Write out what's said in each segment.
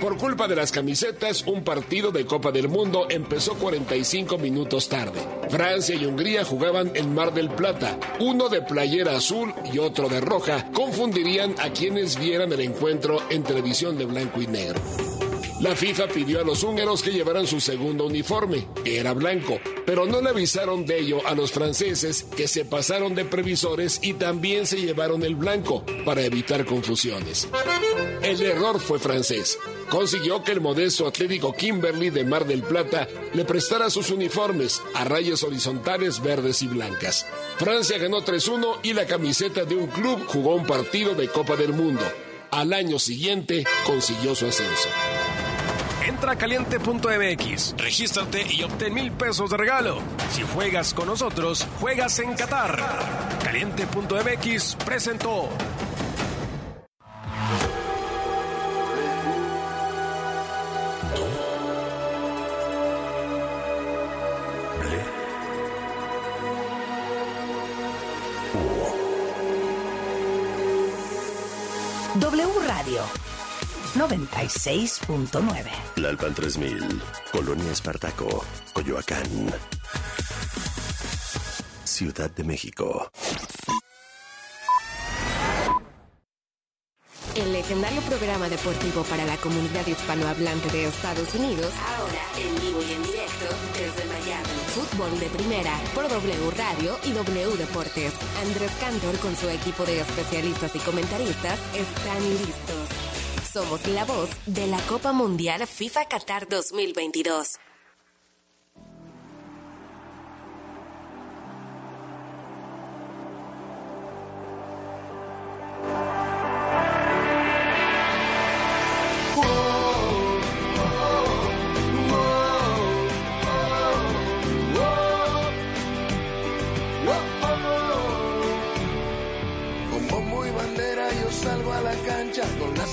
Por culpa de las camisetas, un partido de Copa del Mundo empezó 45 minutos tarde. Francia y Hungría jugaban en Mar del Plata. Uno de playera azul y otro de roja confundirían a quienes vieran el encuentro en televisión de blanco y negro. La FIFA pidió a los húngaros que llevaran su segundo uniforme, que era blanco, pero no le avisaron de ello a los franceses que se pasaron de previsores y también se llevaron el blanco para evitar confusiones. El error fue francés. Consiguió que el modesto Atlético Kimberly de Mar del Plata le prestara sus uniformes a rayas horizontales verdes y blancas. Francia ganó 3-1 y la camiseta de un club jugó un partido de Copa del Mundo. Al año siguiente consiguió su ascenso. Entra a caliente.mx, regístrate y obtén mil pesos de regalo. Si juegas con nosotros, juegas en Qatar. Caliente.mx presentó. 96.9. Lalpan 3000, Colonia Espartaco, Coyoacán. Ciudad de México. El legendario programa deportivo para la comunidad hispanohablante de Estados Unidos, ahora en vivo y en directo desde Miami. Fútbol de primera por W Radio y W Deportes. Andrés Cantor con su equipo de especialistas y comentaristas están listos. Somos la voz de la Copa Mundial FIFA Qatar 2022.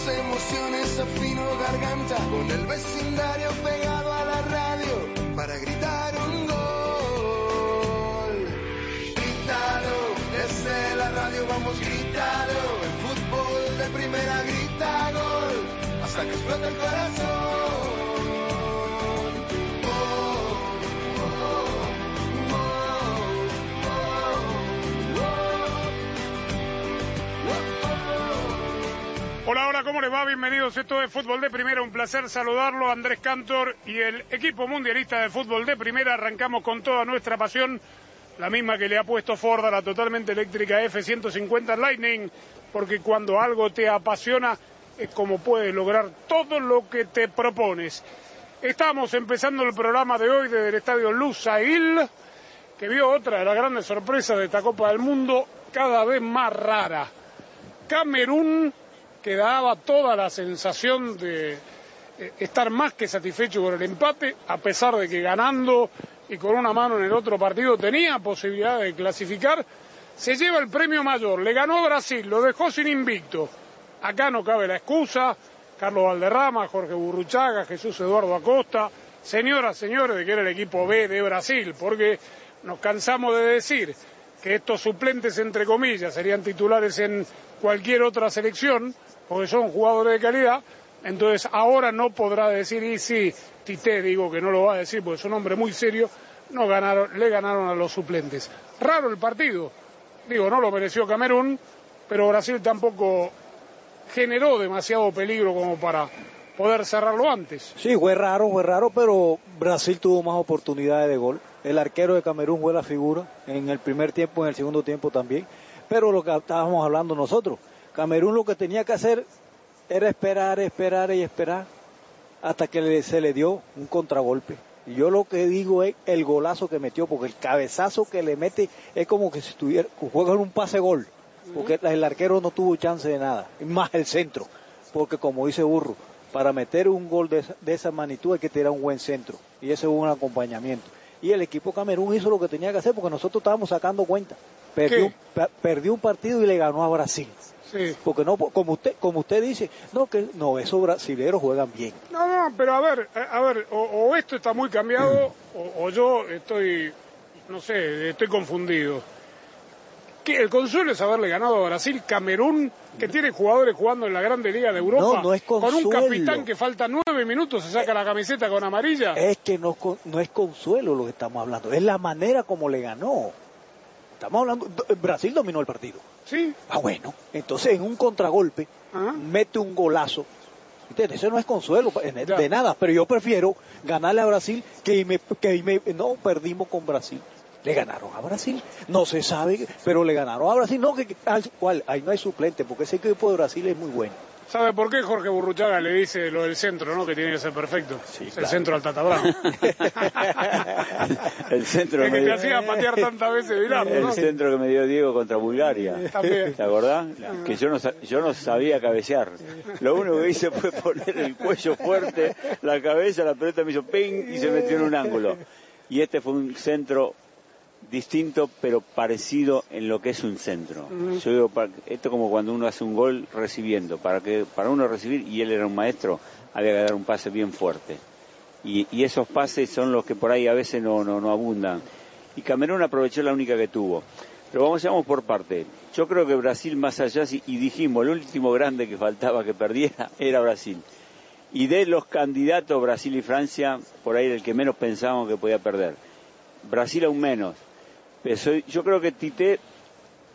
Emociones afino garganta, con el vecindario pegado a la radio para gritar un gol. Grítalo, desde la radio vamos gritado, el fútbol de primera grita gol, hasta que explota el corazón. Les va? Bienvenidos. Esto es Fútbol de Primera. Un placer saludarlo, Andrés Cantor y el equipo mundialista de Fútbol de Primera. Arrancamos con toda nuestra pasión, la misma que le ha puesto Ford a la totalmente eléctrica F-150 Lightning, porque cuando algo te apasiona es como puedes lograr todo lo que te propones. Estamos empezando el programa de hoy desde el estadio Lusail, que vio otra de las grandes sorpresas de esta Copa del Mundo, cada vez más rara. Camerún que daba toda la sensación de eh, estar más que satisfecho con el empate, a pesar de que ganando y con una mano en el otro partido tenía posibilidad de clasificar, se lleva el premio mayor. Le ganó Brasil, lo dejó sin invicto. Acá no cabe la excusa. Carlos Valderrama, Jorge Burruchaga, Jesús Eduardo Acosta, señoras, señores, de que era el equipo B de Brasil, porque nos cansamos de decir que estos suplentes, entre comillas, serían titulares en cualquier otra selección, porque son jugadores de calidad, entonces ahora no podrá decir, y sí, Tite, digo que no lo va a decir porque es un hombre muy serio, no ganaron, le ganaron a los suplentes. Raro el partido, digo, no lo mereció Camerún, pero Brasil tampoco generó demasiado peligro como para poder cerrarlo antes. Sí, fue raro, fue raro, pero Brasil tuvo más oportunidades de gol. El arquero de Camerún fue la figura en el primer tiempo, en el segundo tiempo también. Pero lo que estábamos hablando nosotros, Camerún lo que tenía que hacer era esperar, esperar y esperar hasta que se le dio un contragolpe. Y yo lo que digo es el golazo que metió, porque el cabezazo que le mete es como que si estuviera, juega en un pase gol, porque el arquero no tuvo chance de nada, más el centro, porque como dice Burro, para meter un gol de esa, de esa magnitud hay que tirar un buen centro, y ese es un acompañamiento. Y el equipo Camerún hizo lo que tenía que hacer, porque nosotros estábamos sacando cuenta. Perdió, pe- perdió un partido y le ganó a Brasil. Sí. Porque no, como usted, como usted dice, no, que no, esos brasileros juegan bien. No, no, pero a ver, a, a ver, o, o esto está muy cambiado o, o yo estoy, no sé, estoy confundido. que el consuelo es haberle ganado a Brasil, Camerún, que tiene jugadores jugando en la Grande Liga de Europa, No, no es con un capitán que falta nueve minutos, se saca la camiseta con amarilla. Es que no, no es consuelo lo que estamos hablando, es la manera como le ganó. Estamos hablando, Brasil dominó el partido. Sí, Ah, bueno, entonces en un contragolpe Ajá. mete un golazo. ¿Entiendes? Eso no es consuelo de, Ya. nada, pero yo prefiero ganarle a Brasil que, me, que me- no perdimos con Brasil. Le ganaron a Brasil, no se sabe, pero le ganaron a Brasil. No, que, al- ¿cuál? Ahí no hay suplente, porque ese equipo de Brasil es muy bueno. ¿Sabe por qué Jorge Burruchaga le dice lo del centro, no? Que tiene que ser perfecto. el claro. centro al Tata Brown. El centro que que me te dio, hacía patear tantas veces el ¿no? centro que me dio Diego contra Bulgaria. También. ¿Te acordás? Que yo no, yo no sabía cabecear. Lo único que hice fue poner el cuello fuerte, la cabeza, la pelota me hizo ping y se metió en un ángulo. Y este fue un centro distinto pero parecido en lo que es un centro. Yo digo, esto como cuando uno hace un gol recibiendo. Para que para uno recibir, y él era un maestro, había que dar un pase bien fuerte. Y, y esos pases son los que por ahí a veces no, no, no abundan. Y Camerún aprovechó la única que tuvo. Pero vamos, vamos por parte. Yo creo que Brasil más allá, y dijimos, el último grande que faltaba que perdiera era Brasil. Y de los candidatos, Brasil y Francia, por ahí era el que menos pensábamos que podía perder. Brasil aún menos. Yo creo que Tite,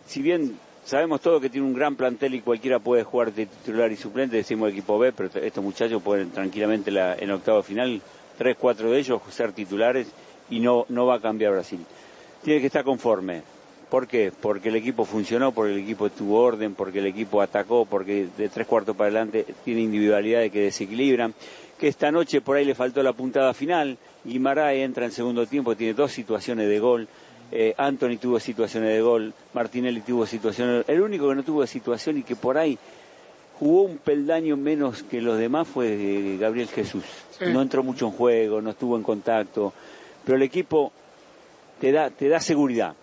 si bien sabemos todo que tiene un gran plantel y cualquiera puede jugar de titular y suplente, decimos equipo B, pero estos muchachos pueden tranquilamente la- en octavo final, tres, cuatro de ellos ser titulares y no, no va a cambiar Brasil. Tiene que estar conforme. ¿Por qué? Porque el equipo funcionó, porque el equipo tuvo orden, porque el equipo atacó, porque de tres cuartos para adelante tiene individualidades que desequilibran. Que esta noche por ahí le faltó la puntada final. Guimaraes entra en segundo tiempo, tiene dos situaciones de gol. Eh, Anthony tuvo situaciones de gol. Martinelli tuvo situaciones. El único que no tuvo situación y que por ahí jugó un peldaño menos que los demás fue eh, Gabriel Jesús. Sí. No entró mucho en juego, no estuvo en contacto. Pero el equipo te da, te da seguridad.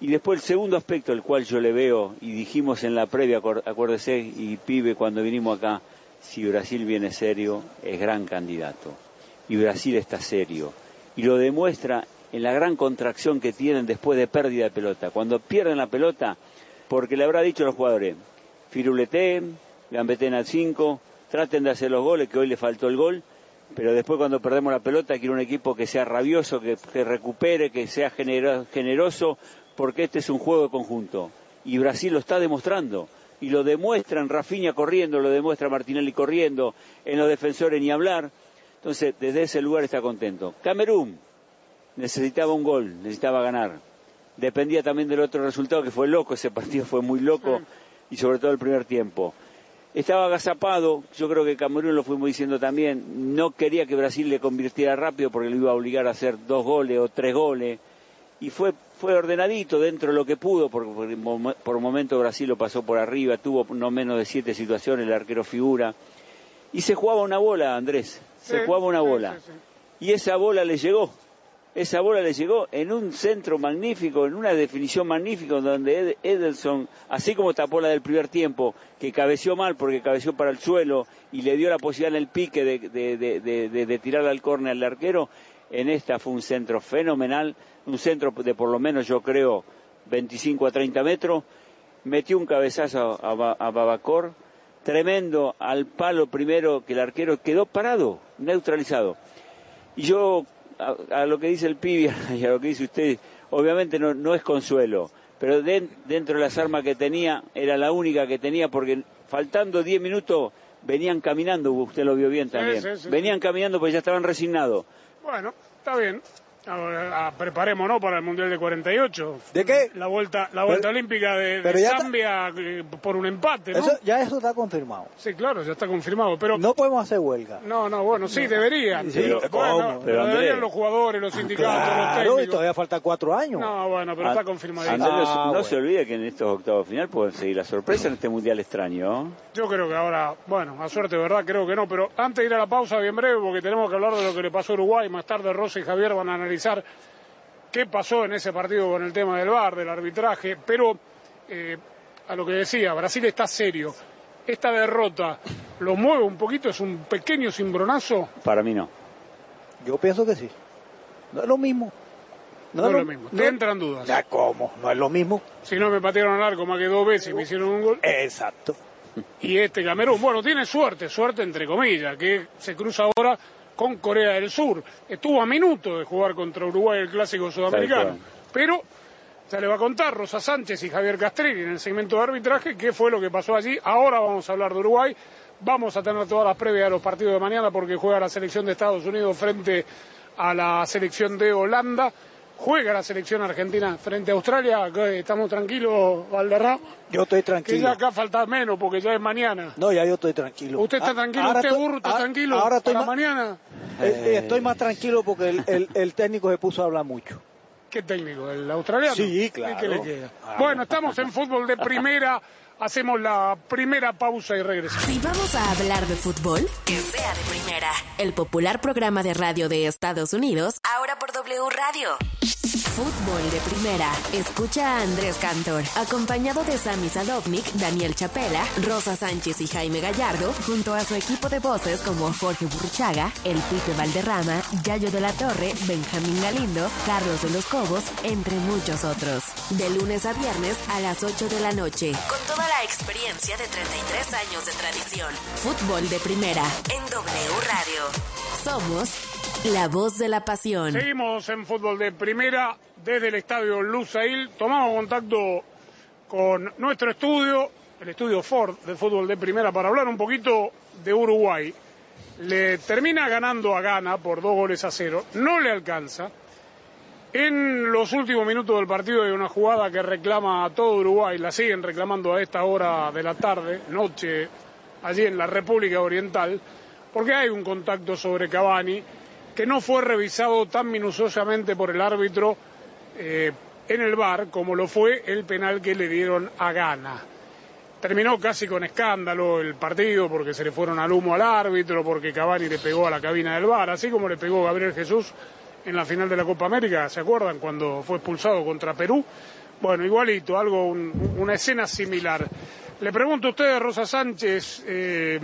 Y después el segundo aspecto, el cual yo le veo, y dijimos en la previa, acuérdese, y pibe, cuando vinimos acá, si Brasil viene serio, es gran candidato. Y Brasil está serio. Y lo demuestra en la gran contracción que tienen después de pérdida de pelota. Cuando pierden la pelota, porque le habrá dicho a los jugadores, firuleteen, gambeten al 5, traten de hacer los goles, que hoy le faltó el gol, pero después cuando perdemos la pelota quiero un equipo que sea rabioso, que, recupere, que sea genero- generoso, porque este es un juego de conjunto. Y Brasil lo está demostrando. Y lo demuestran Rafinha corriendo, lo demuestra Martinelli corriendo, en los defensores ni hablar. Entonces, desde ese lugar está contento. Camerún necesitaba un gol, necesitaba ganar. Dependía también del otro resultado, que fue loco, ese partido fue muy loco, y sobre todo el primer tiempo. Estaba agazapado, yo creo que Camerún lo fuimos diciendo también, no quería que Brasil le convirtiera rápido porque lo iba a obligar a hacer dos goles o tres goles, y fue, fue ordenadito dentro de lo que pudo, porque por, por momento Brasil lo pasó por arriba, tuvo no menos de siete situaciones, el arquero figura, y se jugaba una bola, Andrés, se Sí, jugaba una bola, sí, sí. y esa bola le llegó, esa bola le llegó en un centro magnífico, en una definición magnífica, donde Ed- Edelson, así como tapó la del primer tiempo, que cabeció mal porque cabeció para el suelo y le dio la posibilidad en el pique de, de, de, de- de- de tirar al córner al arquero, en esta fue un centro fenomenal, un centro de por lo menos yo creo 25 a 30 metros, metió un cabezazo a, a Babacor, tremendo al palo primero que el arquero quedó parado, neutralizado. Y yo, a, a lo que dice el pibe y a lo que dice usted, obviamente no, no es consuelo, pero den- dentro de las armas que tenía, era la única que tenía, porque faltando 10 minutos venían caminando, usted lo vio bien también, sí, sí, sí. venían caminando porque ya estaban resignados. Bueno, está bien. Ahora, ah, preparémonos para el Mundial de 48. ¿De qué? La vuelta, la vuelta Pero- olímpica de, está- Zambia eh, por un empate, ¿no? Eso, ya eso está confirmado. Sí, claro, ya está confirmado. Pero No podemos hacer huelga. no, no, bueno, sí, deberían. Sí, pero, bueno, pero Pero, deberían los jugadores, los sindicatos, Claro, los y técnicos. todavía falta cuatro años. No, bueno, pero está confirmado. Andrés, no se- Ah, no bueno. se olvide que en estos octavos de final pueden seguir la sorpresa en este mundial extraño. Yo creo que ahora, bueno, a suerte, ¿verdad? Creo que no, pero antes de ir a la pausa, bien breve, porque tenemos que hablar de lo que le pasó a Uruguay. Más tarde Rosa y Javier van a analizar qué pasó en ese partido con el tema del VAR, del arbitraje, pero eh, a lo que decía, Brasil está serio. Esta derrota lo mueve un poquito, es un pequeño cimbronazo. Para mí no. Yo pienso que sí. No es lo mismo. No, es lo mismo. Te entran dudas. Ya, ¿cómo? No es lo mismo. Si no me patearon al arco más que dos veces y me hicieron un gol. Exacto. Y este Camerún, bueno, tiene suerte, suerte entre comillas, que se cruza ahora con Corea del Sur. Estuvo a minuto de jugar contra Uruguay el clásico sudamericano. Pero se le va a contar Rosa Sánchez y Javier Castrilli en el segmento de arbitraje qué fue lo que pasó allí. Ahora vamos a hablar de Uruguay. Vamos a tener todas las previas de los partidos de mañana porque juega la selección de Estados Unidos frente a la selección de Holanda. Juega la selección argentina frente a Australia. ¿Estamos tranquilos, Valderrama? Yo estoy tranquilo. Que ya acá falta menos porque ya es mañana. No, ya yo estoy tranquilo. ¿Usted está Ah, tranquilo? ahora ¿Usted estoy- burro está ah, tranquilo ahora estoy para mañana? Eh, eh, estoy más tranquilo porque el, el- el técnico se puso a hablar mucho. ¿Qué técnico? ¿El australiano? Sí, ¿Y claro. qué le queda? Ah, Bueno, estamos en fútbol de primera. Hacemos la primera pausa y regresamos. Si vamos a hablar de fútbol, que sea de primera. El popular programa de radio de Estados Unidos, ahora por W Radio. Fútbol de primera. Escucha a Andrés Cantor, acompañado de Sami Sadovnik, Daniel Chapela, Rosa Sánchez y Jaime Gallardo, junto a su equipo de voces como Jorge Burchaga, El Pipe Valderrama, Yayo de la Torre, Benjamín Galindo, Carlos de los Cobos, entre muchos otros. De lunes a viernes a las 8 de la noche, con toda la experiencia de 33 años de tradición. Fútbol de primera en W Radio. Somos la voz de la pasión. Seguimos en fútbol de primera desde el estadio Lusail. Tomamos contacto con nuestro estudio, el estudio Ford de fútbol de primera, para hablar un poquito de Uruguay. Le termina ganando a Ghana por dos goles a cero. No le alcanza. En los últimos minutos del partido hay una jugada que reclama a todo Uruguay, la siguen reclamando a esta hora de la tarde, noche, allí en la República Oriental, porque hay un contacto sobre Cavani que no fue revisado tan minuciosamente por el árbitro eh, en el bar como lo fue el penal que le dieron a Ghana. Terminó casi con escándalo el partido porque se le fueron al humo al árbitro, porque Cavani le pegó a la cabina del bar, así como le pegó Gabriel Jesús en la final de la Copa América, ¿se acuerdan? Cuando fue expulsado contra Perú. Bueno, igualito, algo, un- una escena similar. Le pregunto a ustedes, Rosa Sánchez, eh,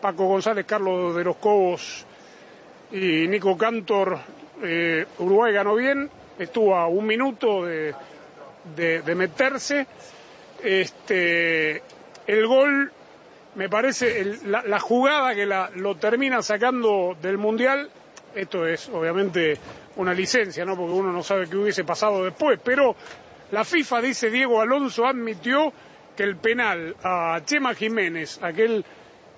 Paco González, Carlos de los Cobos y Nico Cantor, eh, Uruguay ganó bien, estuvo a un minuto de, de- meterse. Este, el gol, me parece, la, jugada que la- lo termina sacando del Mundial, esto es obviamente una licencia, ¿no? Porque uno no sabe qué hubiese pasado después, pero la FIFA dice Diego Alonso admitió que el penal a Chema Jiménez, aquel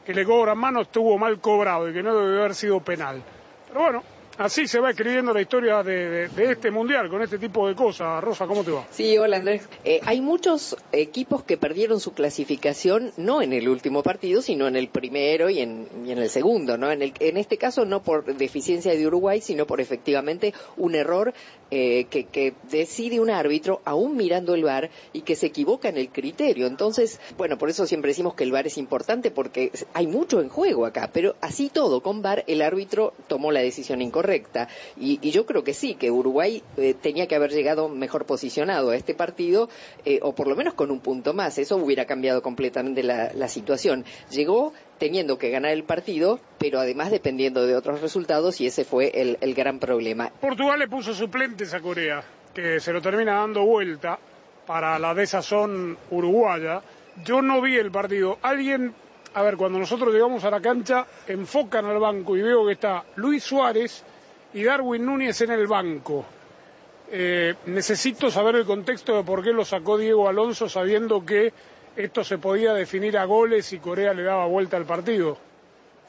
que le cobra mano, estuvo mal cobrado y que no debe haber sido penal. Pero bueno, así se va escribiendo la historia de, este mundial con este tipo de cosas. Rosa, ¿cómo te va? Sí, hola Andrés. Eh, hay muchos equipos que perdieron su clasificación no en el último partido, sino en el primero y en, y en el segundo, ¿no? En, el, en este caso no por deficiencia de Uruguay, sino por efectivamente un error eh, que, que decide un árbitro aún mirando el VAR y que se equivoca en el criterio. Entonces, bueno, por eso siempre decimos que el VAR es importante porque hay mucho en juego acá, pero así todo, con VAR el árbitro tomó la decisión incorrecta. Y, yo creo que sí, que Uruguay eh, tenía que haber llegado mejor posicionado a este partido, eh, o por lo menos con un punto más. Eso hubiera cambiado completamente la, la situación. Llegó teniendo que ganar el partido, pero además dependiendo de otros resultados, y ese fue el, gran problema. Portugal le puso suplentes a Corea, que se lo termina dando vuelta para la desazón uruguaya. Yo no vi el partido. Alguien, a ver, cuando nosotros llegamos a la cancha, enfocan al banco y veo que está Luis Suárez y Darwin Núñez en el banco. Eh, necesito saber el contexto de por qué lo sacó Diego Alonso sabiendo que esto se podía definir a goles y Corea le daba vuelta al partido.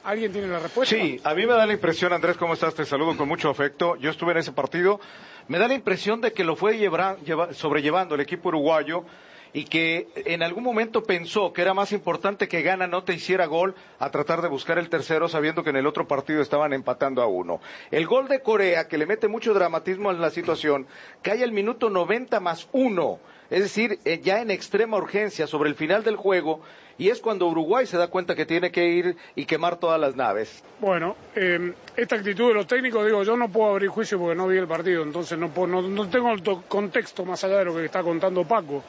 ¿Alguien tiene la respuesta? Sí, a mí me da la impresión, Andrés, ¿cómo estás? Te saludo con mucho afecto. Yo estuve en ese partido. Me da la impresión de que lo fue llevra- lleva- sobrellevando el equipo uruguayo y que en algún momento pensó que era más importante que Gana no te hiciera gol a tratar de buscar el tercero sabiendo que en el otro partido estaban empatando a uno. El gol de Corea, que le mete mucho dramatismo a la situación, cae al minuto 90 más uno, es decir, eh, ya en extrema urgencia sobre el final del juego y es cuando Uruguay se da cuenta que tiene que ir y quemar todas las naves. Bueno, eh, esta actitud de los técnicos, digo, yo no puedo abrir juicio porque no vi el partido, entonces no, puedo- no, no tengo el to- contexto más allá de lo que está contando Paco,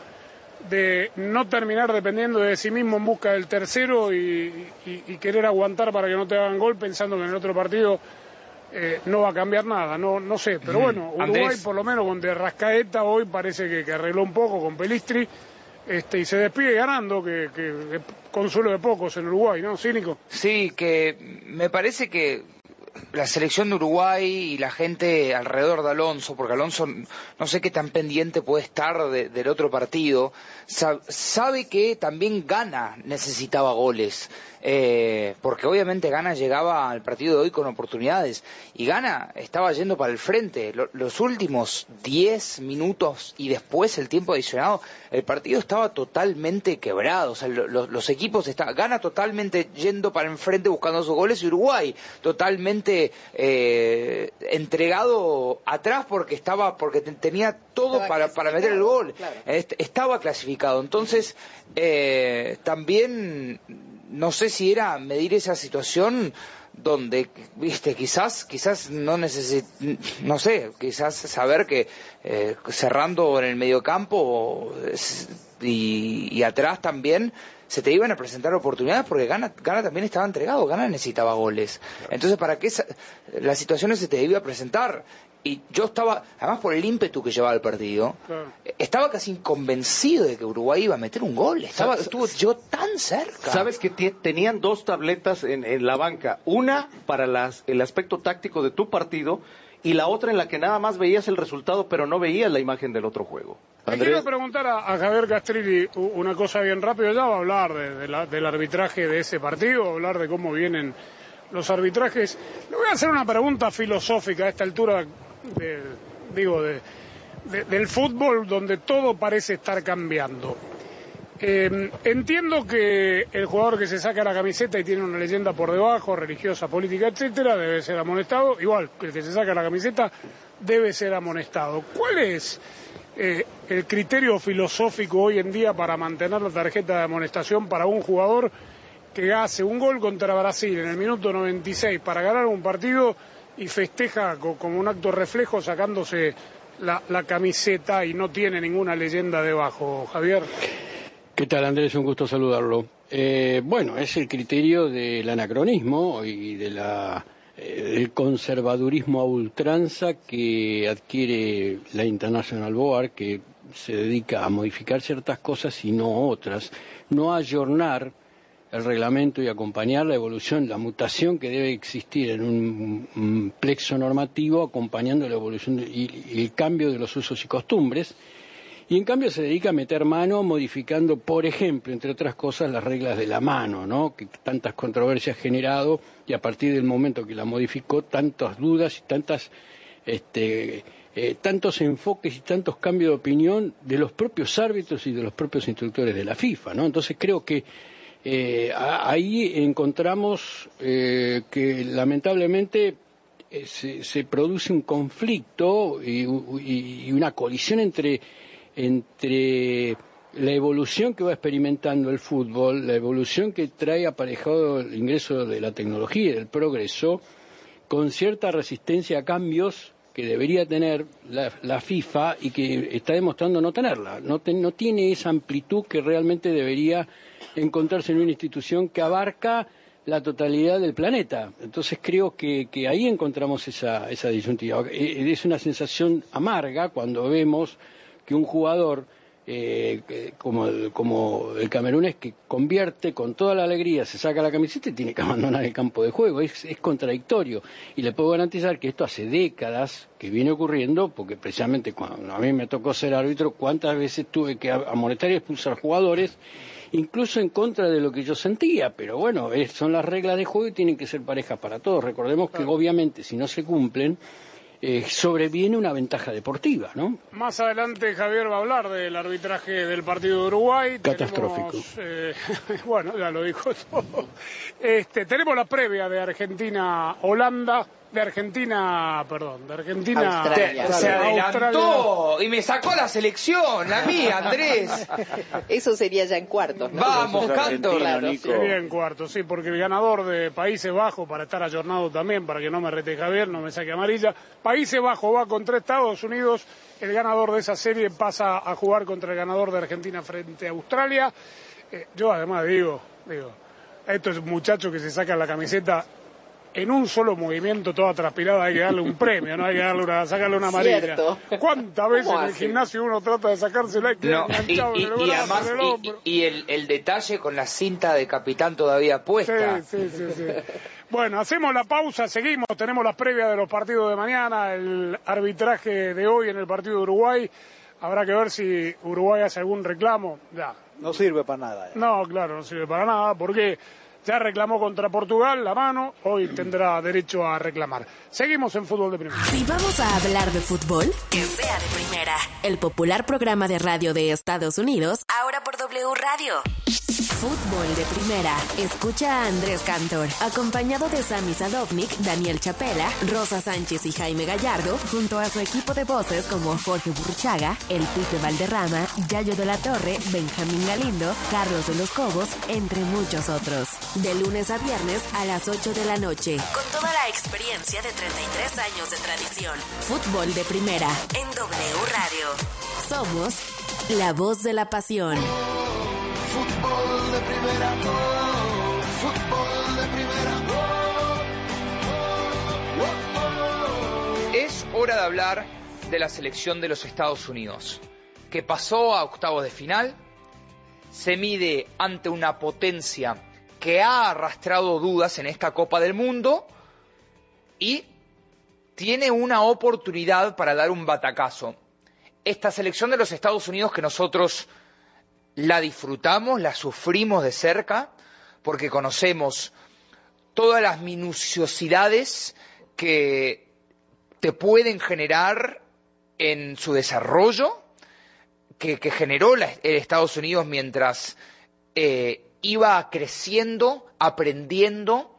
de no terminar dependiendo de sí mismo en busca del tercero y, y- y querer aguantar para que no te hagan gol pensando que en el otro partido eh, no va a cambiar nada, no, no sé. Pero bueno, Uruguay Andrés. por lo menos con De Rascaeta hoy parece que, que arregló un poco con Pelistri este, y se despide ganando, que, que consuelo de pocos en Uruguay, ¿no? Cínico. Sí, que me parece que la selección de Uruguay y la gente alrededor de Alonso, porque Alonso no sé qué tan pendiente puede estar de- del otro partido, sa- sabe que también Gana necesitaba goles, eh, porque obviamente Gana llegaba al partido de hoy con oportunidades y Gana estaba yendo para el frente. Lo- los últimos 10 minutos y después el tiempo adicionado, el partido estaba totalmente quebrado. O sea, lo- lo- los equipos estaban, Gana totalmente yendo para enfrente buscando sus goles y Uruguay totalmente eh, entregado atrás porque estaba porque te- tenía todo Estaba para, para meter el gol. claro. Estaba clasificado. Entonces, eh, también no sé si era medir esa situación donde, viste, quizás, quizás no necesit, no sé, quizás saber que eh, cerrando en el mediocampo y, y atrás también se te iban a presentar oportunidades porque Gana, Gana también estaba entregado, Gana necesitaba goles. Entonces, ¿para qué las situaciones se te debía presentar? Y yo estaba, además por el ímpetu que llevaba el partido, estaba casi convencido de que Uruguay iba a meter un gol. Estaba, estuvo yo tan cerca. Sabes que tenían dos tabletas en, en la banca. Una para las- el aspecto táctico de tu partido y la otra en la que nada más veías el resultado, pero no veías la imagen del otro juego. Le quiero preguntar a, a Javier Castrilli una cosa bien rápido. Ya va a hablar de- de la- del arbitraje de ese partido, va a hablar de cómo vienen los arbitrajes. Le voy a hacer una pregunta filosófica a esta altura, de- digo, de- de- del fútbol donde todo parece estar cambiando. Eh, entiendo que el jugador que se saca la camiseta y tiene una leyenda por debajo, religiosa, política, etcétera, debe ser amonestado. Igual que el que se saca la camiseta debe ser amonestado. ¿Cuál es eh, el criterio filosófico hoy en día para mantener la tarjeta de amonestación para un jugador que hace un gol contra Brasil en el minuto 96 para ganar un partido y festeja co- como un acto reflejo sacándose la, la camiseta y no tiene ninguna leyenda debajo, Javier? ¿Qué tal, Andrés? Un gusto saludarlo. Eh, bueno, es el criterio del anacronismo y de la, eh, del conservadurismo a ultranza que adquiere la International Board, que se dedica a modificar ciertas cosas y no otras, no a ayornar el reglamento y acompañar la evolución, la mutación que debe existir en un, plexo normativo, acompañando la evolución y- el cambio de los usos y costumbres. Y en cambio se dedica a meter mano modificando, por ejemplo, entre otras cosas, las reglas de la mano, ¿no? que tantas controversias ha generado y a partir del momento que la modificó, tantas dudas y tantas, este, eh, tantos enfoques y tantos cambios de opinión de los propios árbitros y de los propios instructores de la FIFA. Entonces creo que eh, ahí encontramos eh, que lamentablemente eh, se, se produce un conflicto y, y- y una colisión entre, entre la evolución que va experimentando el fútbol, la evolución que trae aparejado el ingreso de la tecnología y del progreso, con cierta resistencia a cambios que debería tener la, la FIFA y que está demostrando no tenerla. No, no tiene esa amplitud que realmente debería encontrarse en una institución que abarca la totalidad del planeta. Entonces creo que, que ahí encontramos esa, esa disyuntiva. Eh, Es una sensación amarga cuando vemos que un jugador eh, como, el, como el camerunés que convierte con toda la alegría, se saca la camiseta y tiene que abandonar el campo de juego. Es, es contradictorio. Y le puedo garantizar que esto hace décadas que viene ocurriendo, porque precisamente cuando a mí me tocó ser árbitro, cuántas veces tuve que amonestar y expulsar jugadores, incluso en contra de lo que yo sentía. Pero bueno, es- son las reglas de juego y tienen que ser parejas para todos. Recordemos que obviamente si no se cumplen, eh, sobreviene una ventaja deportiva, ¿no? Más adelante Javier va a hablar del arbitraje del partido de Uruguay. Catastrófico. Tenemos, eh, bueno, ya lo dijo todo. Este, tenemos la previa de Argentina-Holanda, de Argentina, perdón, de Argentina. Australia. Se Australia. adelantó y me sacó la selección, la mía, Andrés. Eso sería ya en cuartos, ¿no? Vamos, Cantor. Claro. Sería en cuarto, sí, porque el ganador de Países Bajos, para estar ayornado también, para que no me rete Javier, no me saque amarilla, Países Bajos va contra Estados Unidos, el ganador de esa serie pasa a jugar contra el ganador de Argentina frente a Australia. Eh, yo además digo, digo, estos muchachos que se sacan la camiseta en un solo movimiento toda transpirada hay que darle un premio, no hay que darle una, sacarle una amarilla. Cierto. ¿Cuántas veces ¿Cómo en el gimnasio uno trata de sacársela y No, y, el y además, el y- hombro? y, y el, el detalle con la cinta de capitán todavía puesta. Sí, sí, sí, sí. Bueno, hacemos la pausa, seguimos, tenemos las previas de los partidos de mañana, el arbitraje de hoy en el partido de Uruguay. Habrá que ver si Uruguay hace algún reclamo. Ya. No sirve para nada. ya. No, claro, no sirve para nada, porque ya reclamó contra Portugal la mano, hoy tendrá derecho a reclamar. Seguimos en fútbol de primera. Si vamos a hablar de fútbol, que sea de primera. El popular programa de radio de Estados Unidos, ahora por W Radio. Fútbol de primera. Escucha a Andrés Cantor, acompañado de Sami Sadovnik, Daniel Chapela, Rosa Sánchez y Jaime Gallardo, junto a su equipo de voces como Jorge Burchaga, El Pipe Valderrama, Yayo de la Torre, Benjamín Galindo, Carlos de los Cobos, entre muchos otros. De lunes a viernes a las 8 de la noche. Con toda la experiencia de 33 años de tradición. Fútbol de primera en W Radio. Somos la voz de la pasión. Fútbol de primera, oh, fútbol de primera, oh. Es hora de hablar de la selección de los Estados Unidos, que pasó a octavos de final, se mide ante una potencia que ha arrastrado dudas en esta Copa del Mundo y tiene una oportunidad para dar un batacazo. Esta selección de los Estados Unidos que nosotros la disfrutamos, la sufrimos de cerca, porque conocemos todas las minuciosidades que te pueden generar en su desarrollo, que, generó la- el Estados Unidos mientras eh, iba creciendo, aprendiendo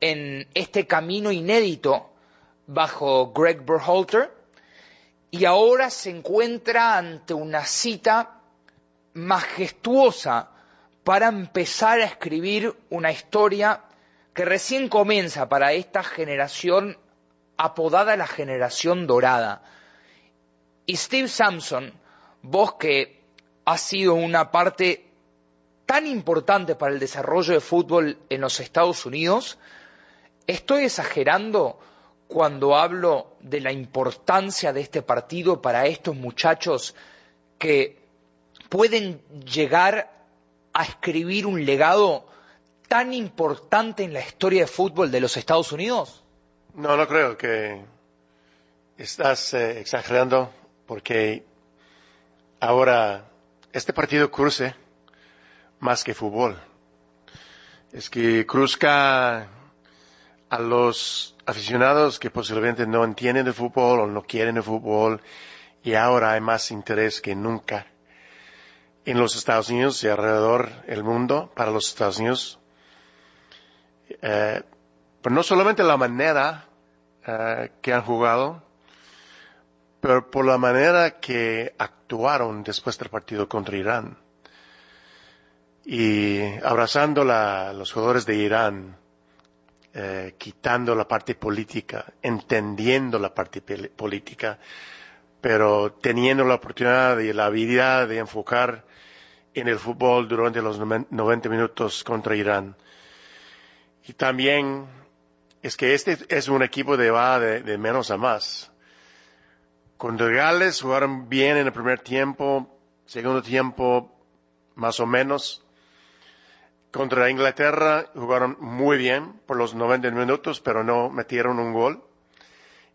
en este camino inédito bajo Greg Berhalter, y ahora se encuentra ante una cita majestuosa para empezar a escribir una historia que recién comienza para esta generación apodada la generación dorada. Y Steve Sampson, vos que has sido una parte tan importante para el desarrollo de fútbol en los Estados Unidos, ¿estoy exagerando cuando hablo de la importancia de este partido para estos muchachos que pueden llegar a escribir un legado tan importante en la historia de fútbol de los Estados Unidos? No, no creo que estás eh, exagerando porque ahora este partido cruce más que fútbol. Es que cruzca a los aficionados que posiblemente no entienden de fútbol o no quieren de fútbol y ahora hay más interés que nunca en los Estados Unidos y alrededor del mundo para los Estados Unidos. Eh, pero no solamente la manera eh, que han jugado, pero por la manera que actuaron después del partido contra Irán. Y abrazando a los jugadores de Irán, eh, quitando la parte política, entendiendo la parte política, pero teniendo la oportunidad y la habilidad de enfocar en el fútbol durante los noven- 90 minutos contra Irán. Y también es que este es un equipo de va de, de menos a más. Contra Gales jugaron bien en el primer tiempo, segundo tiempo más o menos. Contra Inglaterra jugaron muy bien por los 90 minutos, pero no metieron un gol.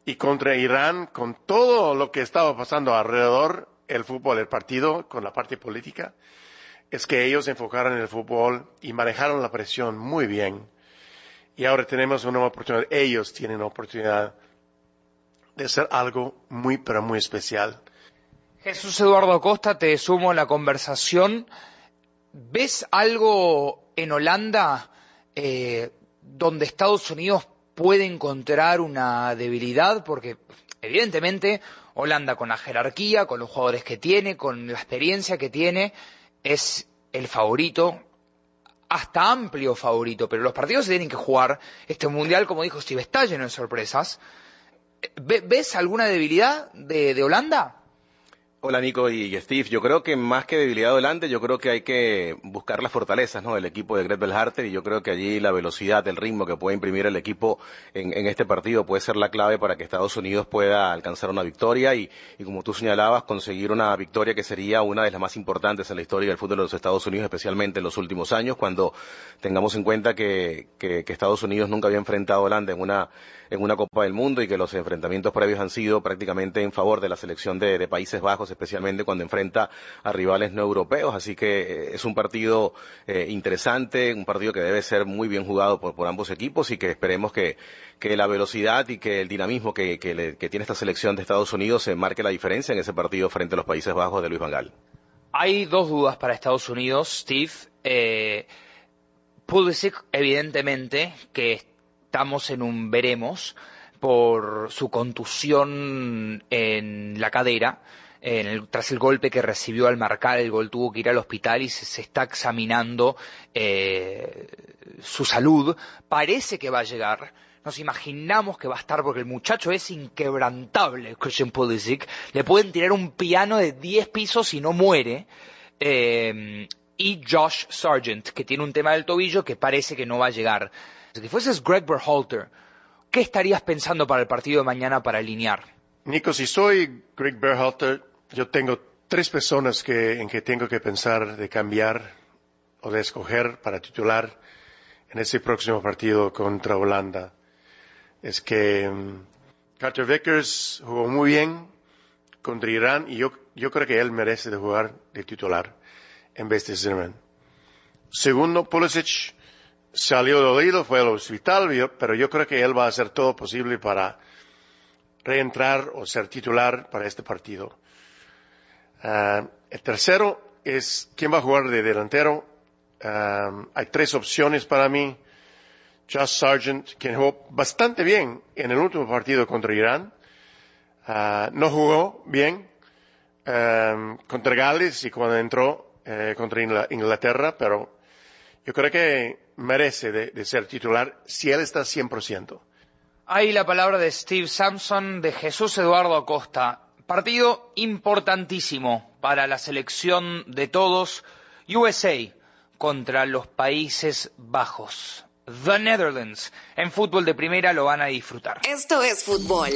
Y contra Irán, con todo lo que estaba pasando alrededor, el fútbol, el partido, con la parte política, es que ellos enfocaron en el fútbol y manejaron la presión muy bien. Y ahora tenemos una oportunidad, ellos tienen una oportunidad de hacer algo muy, pero muy especial. Jesús Eduardo Acosta, te sumo en la conversación. ¿Ves algo en Holanda eh, donde Estados Unidos puede encontrar una debilidad? Porque evidentemente Holanda con la jerarquía, con los jugadores que tiene, con la experiencia que tiene, es el favorito, hasta amplio favorito, pero los partidos se tienen que jugar. Este mundial, como dijo Steve, está lleno de sorpresas. ¿Ve- ¿Ves alguna debilidad de, de Holanda? Hola Nico y Steve. Yo creo que más que debilidad adelante, yo creo que hay que buscar las fortalezas ¿no? del equipo de Greg Belharter y yo creo que allí la velocidad, el ritmo que puede imprimir el equipo en, en, este partido puede ser la clave para que Estados Unidos pueda alcanzar una victoria y, y, como tú señalabas, conseguir una victoria que sería una de las más importantes en la historia del fútbol de los Estados Unidos, especialmente en los últimos años, cuando tengamos en cuenta que, que, que Estados Unidos nunca había enfrentado a Holanda en una en una Copa del Mundo y que los enfrentamientos previos han sido prácticamente en favor de la selección de, Países Bajos, especialmente cuando enfrenta a rivales no europeos. Así que eh, es un partido eh, interesante, un partido que debe ser muy bien jugado por, por ambos equipos y que esperemos que, que la velocidad y que el dinamismo que, que, tiene esta selección de Estados Unidos se marque la diferencia en ese partido frente a los Países Bajos de Luis Van Gaal. Hay dos dudas para Estados Unidos, Steve. Eh, Pulisic, evidentemente, que estamos en un veremos por su contusión en la cadera. En el, tras el golpe que recibió al marcar el gol tuvo que ir al hospital y se, está examinando eh, su salud. Parece que va a llegar. Nos imaginamos que va a estar porque el muchacho es inquebrantable, Christian Pulisic. Le pueden tirar un piano de 10 pisos y no muere. Eh, y Josh Sargent, que tiene un tema del tobillo que parece que no va a llegar. Si fueses Greg Berhalter, ¿qué estarías pensando para el partido de mañana para alinear? Nico, si soy Greg Berhalter, yo tengo tres personas que, en que tengo que pensar de cambiar o de escoger para titular en ese próximo partido contra Holanda. Es que um, Carter Vickers jugó muy bien contra Irán y yo, yo creo que él merece de jugar de titular en vez de Zimmerman. Segundo, Pulisic salió dolido, fue al hospital, pero yo creo que él va a hacer todo posible para reentrar o ser titular para este partido. Uh, el tercero es quién va a jugar de delantero. Um, hay tres opciones para mí. Josh Sargent, quien jugó bastante bien en el último partido contra Irán. Uh, no jugó bien contra Gales y cuando entró eh, contra Inglaterra, pero yo creo que merece de, ser titular si él está 100%. Hay la palabra de Steve Sampson, de Jesús Eduardo Acosta. Partido importantísimo para la selección de todos. USA contra los Países Bajos. The Netherlands. En fútbol de primera lo van a disfrutar. Esto es fútbol.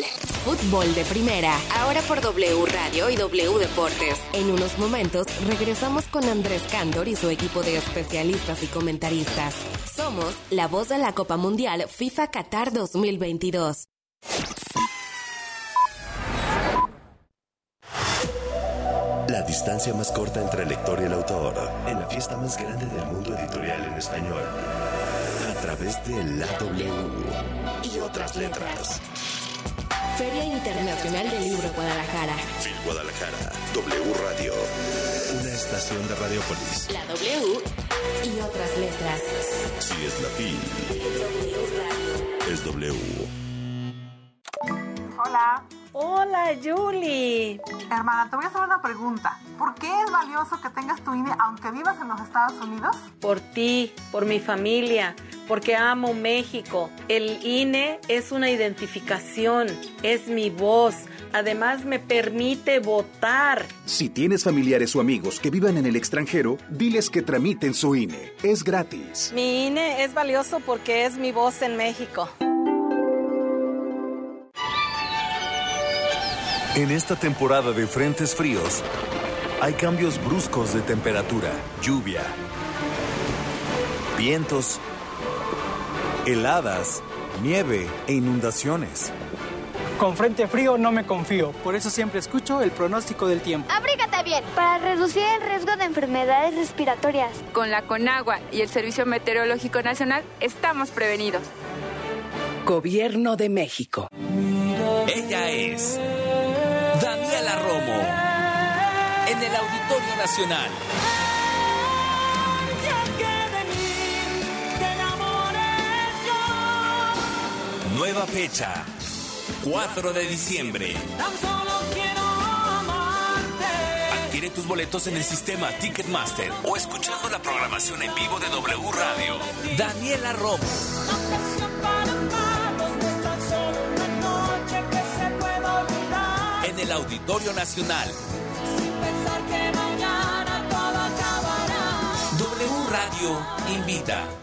Fútbol de primera. Ahora por W Radio y W Deportes. En unos momentos regresamos con Andrés Cándor y su equipo de especialistas y comentaristas. Somos la voz de la Copa Mundial FIFA Qatar 2022. La distancia más corta entre el lector y el autor en la fiesta más grande del mundo editorial en español. A través de la W y otras letras. Feria Internacional del Libro Guadalajara. Phil Guadalajara. W Radio. Una estación de Radiopolis. La W y otras letras. Si es la FIL, es W. Hola. Hola, Julie. Hermana, te voy a hacer una pregunta. ¿Por qué es valioso que tengas tu INE aunque vivas en los Estados Unidos? Por ti, por mi familia, porque amo México. El INE es una identificación, es mi voz. Además me permite votar. Si tienes familiares o amigos que vivan en el extranjero, diles que tramiten su INE. Es gratis. Mi INE es valioso porque es mi voz en México. En esta temporada de frentes fríos, hay cambios bruscos de temperatura, lluvia, vientos, heladas, nieve e inundaciones. Con frente frío no me confío, por eso siempre escucho el pronóstico del tiempo. Abrígate bien para reducir el riesgo de enfermedades respiratorias. Con la Conagua y el Servicio Meteorológico Nacional estamos prevenidos. Gobierno de México. Ella es Daniela Romo en el Auditorio Nacional. Nueva fecha, 4 de diciembre. Tan solo quiero amarte. Adquiere tus boletos en el sistema Ticketmaster o escuchando la programación en vivo de W Radio. Daniela Romo. En el Auditorio Nacional. Sin pensar que mañana todo acabará. W Radio invita.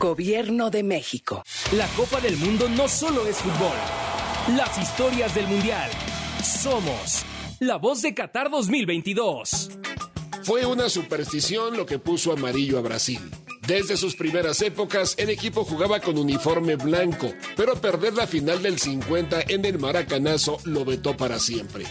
Gobierno de México. La Copa del Mundo no solo es fútbol. Las historias del Mundial. Somos la voz de Qatar 2022. Fue una superstición lo que puso amarillo a Brasil. Desde sus primeras épocas, el equipo jugaba con uniforme blanco, pero perder la final del 50 en el Maracanazo lo vetó para siempre.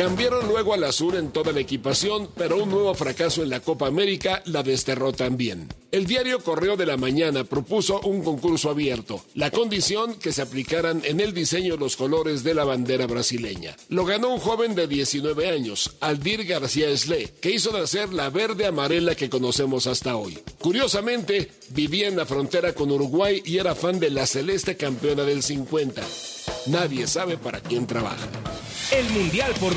Cambiaron luego al azul en toda la equipación, pero un nuevo fracaso en la Copa América la desterró también. El diario Correo de la Mañana propuso un concurso abierto, la condición que se aplicaran en el diseño los colores de la bandera brasileña. Lo ganó un joven de 19 años, Aldir García Sle, que hizo nacer la verde amarela que conocemos hasta hoy. Curiosamente, vivía en la frontera con Uruguay y era fan de la celeste campeona del 50. Nadie sabe para quién trabaja. El Mundial por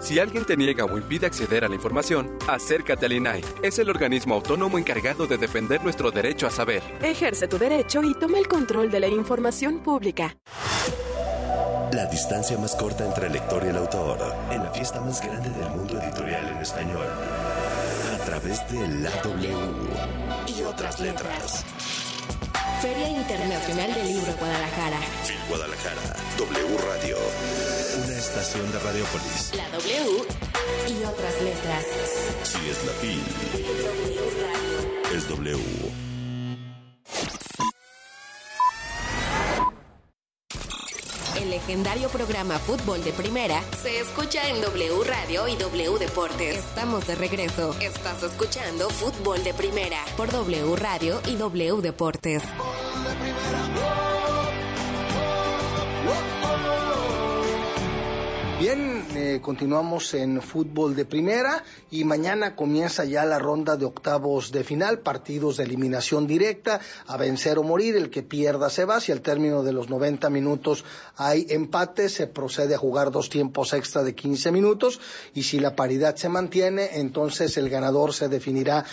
Si alguien te niega o impide acceder a la información, acércate al INAI. Es el organismo autónomo encargado de defender nuestro derecho a saber. Ejerce tu derecho y toma el control de la información pública. La distancia más corta entre el lector y el autor, en la fiesta más grande del mundo editorial en español, a través de la W y otras letras. Feria Internacional del Libro Guadalajara. Film Guadalajara, W Radio, una estación de Radiopolis. La W y otras letras. Si es la FIL, es W. El legendario programa Fútbol de Primera se escucha en W Radio y W Deportes. Estamos de regreso. Estás escuchando Fútbol de Primera por W Radio y W Deportes. Bien, eh, continuamos en fútbol de primera y mañana comienza ya la ronda de octavos de final, partidos de eliminación directa, a vencer o morir, el que pierda se va, si al término de los 90 minutos hay empate, se procede a jugar dos tiempos extra de 15 minutos. Y si la paridad se mantiene, entonces el ganador se definirá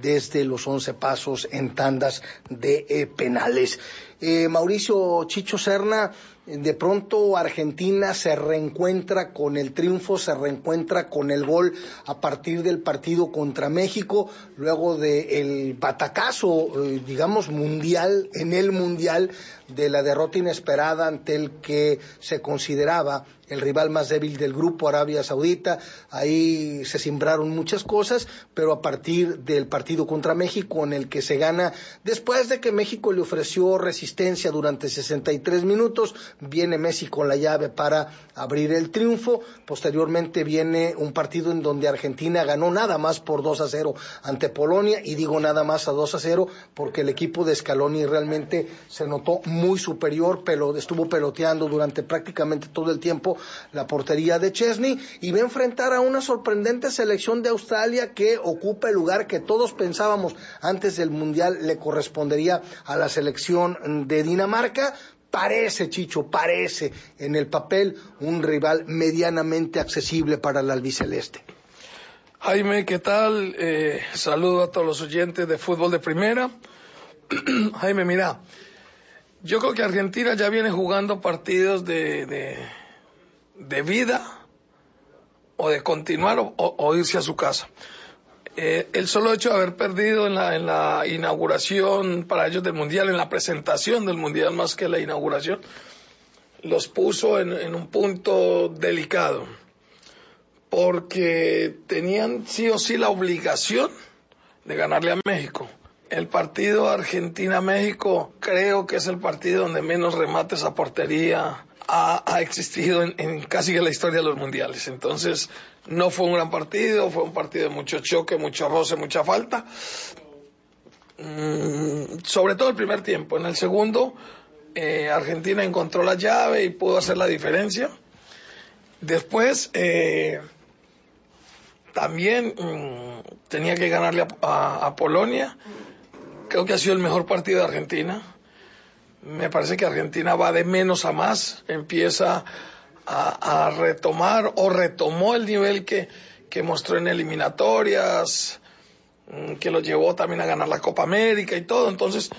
desde los 11 pasos en tandas de eh, penales. Eh, Mauricio Chicho Serna, de pronto Argentina se reencuentra con el triunfo, se reencuentra con el gol a partir del partido contra México, luego del batacazo, eh, digamos, mundial, en el mundial, de la derrota inesperada ante el que se consideraba el rival más débil del grupo, Arabia Saudita. Ahí se simbraron muchas cosas, pero a partir del partido contra México, en el que se gana, después de que México le ofreció resistencia durante 63 minutos, viene Messi con la llave para abrir el triunfo. Posteriormente viene un partido en donde Argentina ganó nada más por 2 a 0 ante Polonia, y digo nada más a 2 a 0 porque el equipo de Scaloni realmente se notó muy superior, pero estuvo peloteando durante prácticamente todo el tiempo la portería de Chesney y va a enfrentar a una sorprendente selección de Australia que ocupa el lugar que todos pensábamos antes del Mundial le correspondería a la selección de Dinamarca. Parece, Chicho, parece en el papel un rival medianamente accesible para el albiceleste. Jaime, ¿qué tal? Eh, saludo a todos los oyentes de fútbol de primera. Jaime, mira, yo creo que Argentina ya viene jugando partidos de, de, de vida o de continuar o, irse a su casa. Eh, el solo hecho de haber perdido en la, inauguración para ellos del Mundial, en la presentación del Mundial más que la inauguración, los puso en, en un punto delicado, porque tenían sí o sí la obligación de ganarle a México. El partido Argentina-México creo que es el partido donde menos remates a portería ha, existido en, casi que la historia de los mundiales. Entonces, no fue un gran partido, fue un partido de mucho choque, mucho roce, mucha falta. Mm, sobre todo el primer tiempo. En el segundo, eh, Argentina encontró la llave y pudo hacer la diferencia. Después, eh, también mm, tenía que ganarle a Polonia. Creo que ha sido el mejor partido de Argentina me parece que Argentina va de menos a más, empieza a, retomar o retomó el nivel que, mostró en eliminatorias, mm, que lo llevó también a ganar la Copa América y todo. Entonces,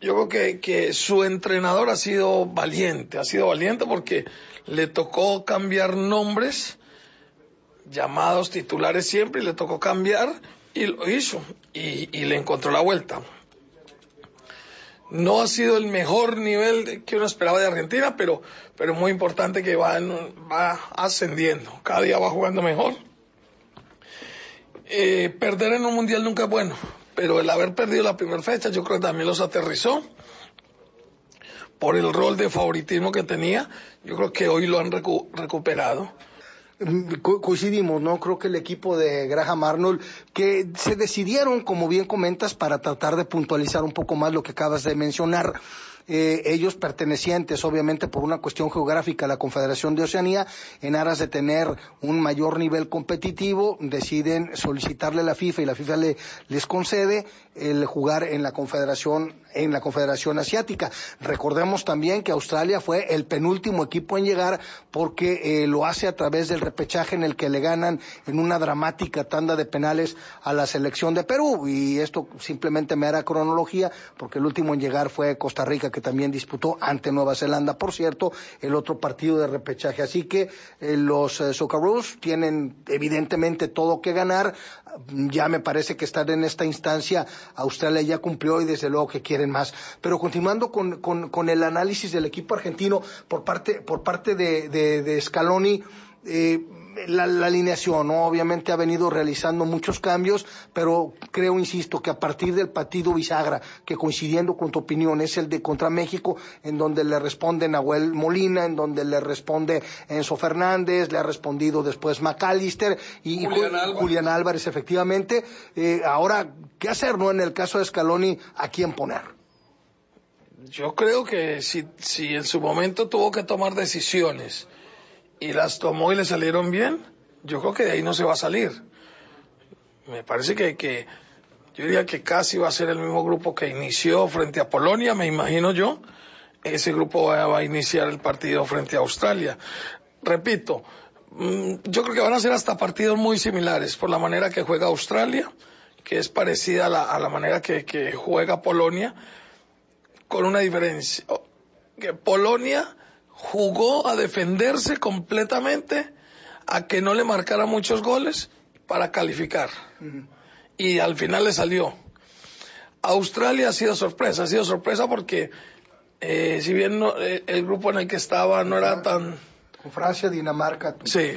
yo creo que, que su entrenador ha sido valiente, ha sido valiente porque le tocó cambiar nombres, llamados titulares siempre, y le tocó cambiar y lo hizo y le encontró la vuelta. No ha sido el mejor nivel que uno esperaba de Argentina, pero, pero muy importante que va, va ascendiendo. Cada día va jugando mejor. Eh, perder en un mundial nunca es bueno, pero el haber perdido la primera fecha yo creo que también los aterrizó por el rol de favoritismo que tenía. Yo creo que hoy lo han recuperado. Mm, coincidimos, ¿no? Creo que el equipo de Graham Arnold, que se decidieron, como bien comentas, para tratar de puntualizar un poco más lo que acabas de mencionar, eh, ellos pertenecientes, obviamente por una cuestión geográfica, a la Confederación de Oceanía, en aras de tener un mayor nivel competitivo, deciden solicitarle a la FIFA y la FIFA le, les concede el jugar en la Confederación, en la Confederación Asiática. Recordemos también que Australia fue el penúltimo equipo en llegar porque eh, lo hace a través del repechaje en el que le ganan en una dramática tanda de penales a la selección de Perú. Y esto simplemente me hará cronología porque el último en llegar fue Costa Rica que también disputó ante Nueva Zelanda, por cierto, el otro partido de repechaje. Así que eh, los eh, Socceroos tienen evidentemente todo que ganar. Ya me parece que estar en esta instancia, Australia ya cumplió y desde luego que quieren más. Pero continuando con, con, el análisis del equipo argentino por parte, por parte de, de, de Scaloni, eh, la, alineación, obviamente ha venido realizando muchos cambios, pero creo, insisto, que a partir del partido bisagra, que coincidiendo con tu opinión es el de contra México, en donde le responde Nahuel Molina, en donde le responde Enzo Fernández, le ha respondido después McAllister y Julián Álvarez, efectivamente. Eh, ahora, ¿qué hacer, no? En el caso de Scaloni, ¿a quién poner? Yo creo que si, si en su momento tuvo que tomar decisiones, y las tomó y le salieron bien, yo creo que de ahí no se va a salir. Me parece que, que yo diría que casi va a ser el mismo grupo que inició frente a Polonia, me imagino yo. Ese grupo va a iniciar el partido frente a Australia. Repito, mm, yo creo que van a ser hasta partidos muy similares por la manera que juega Australia, que es parecida a la, a la manera que, que juega Polonia, con una diferencia. Que Polonia jugó a defenderse completamente, a que no le marcara muchos goles para calificar. Y al final le salió. Australia ha sido sorpresa, ha sido sorpresa porque eh, si bien eh, el grupo en el que estaba no era tan... Con Francia, Dinamarca. Sí,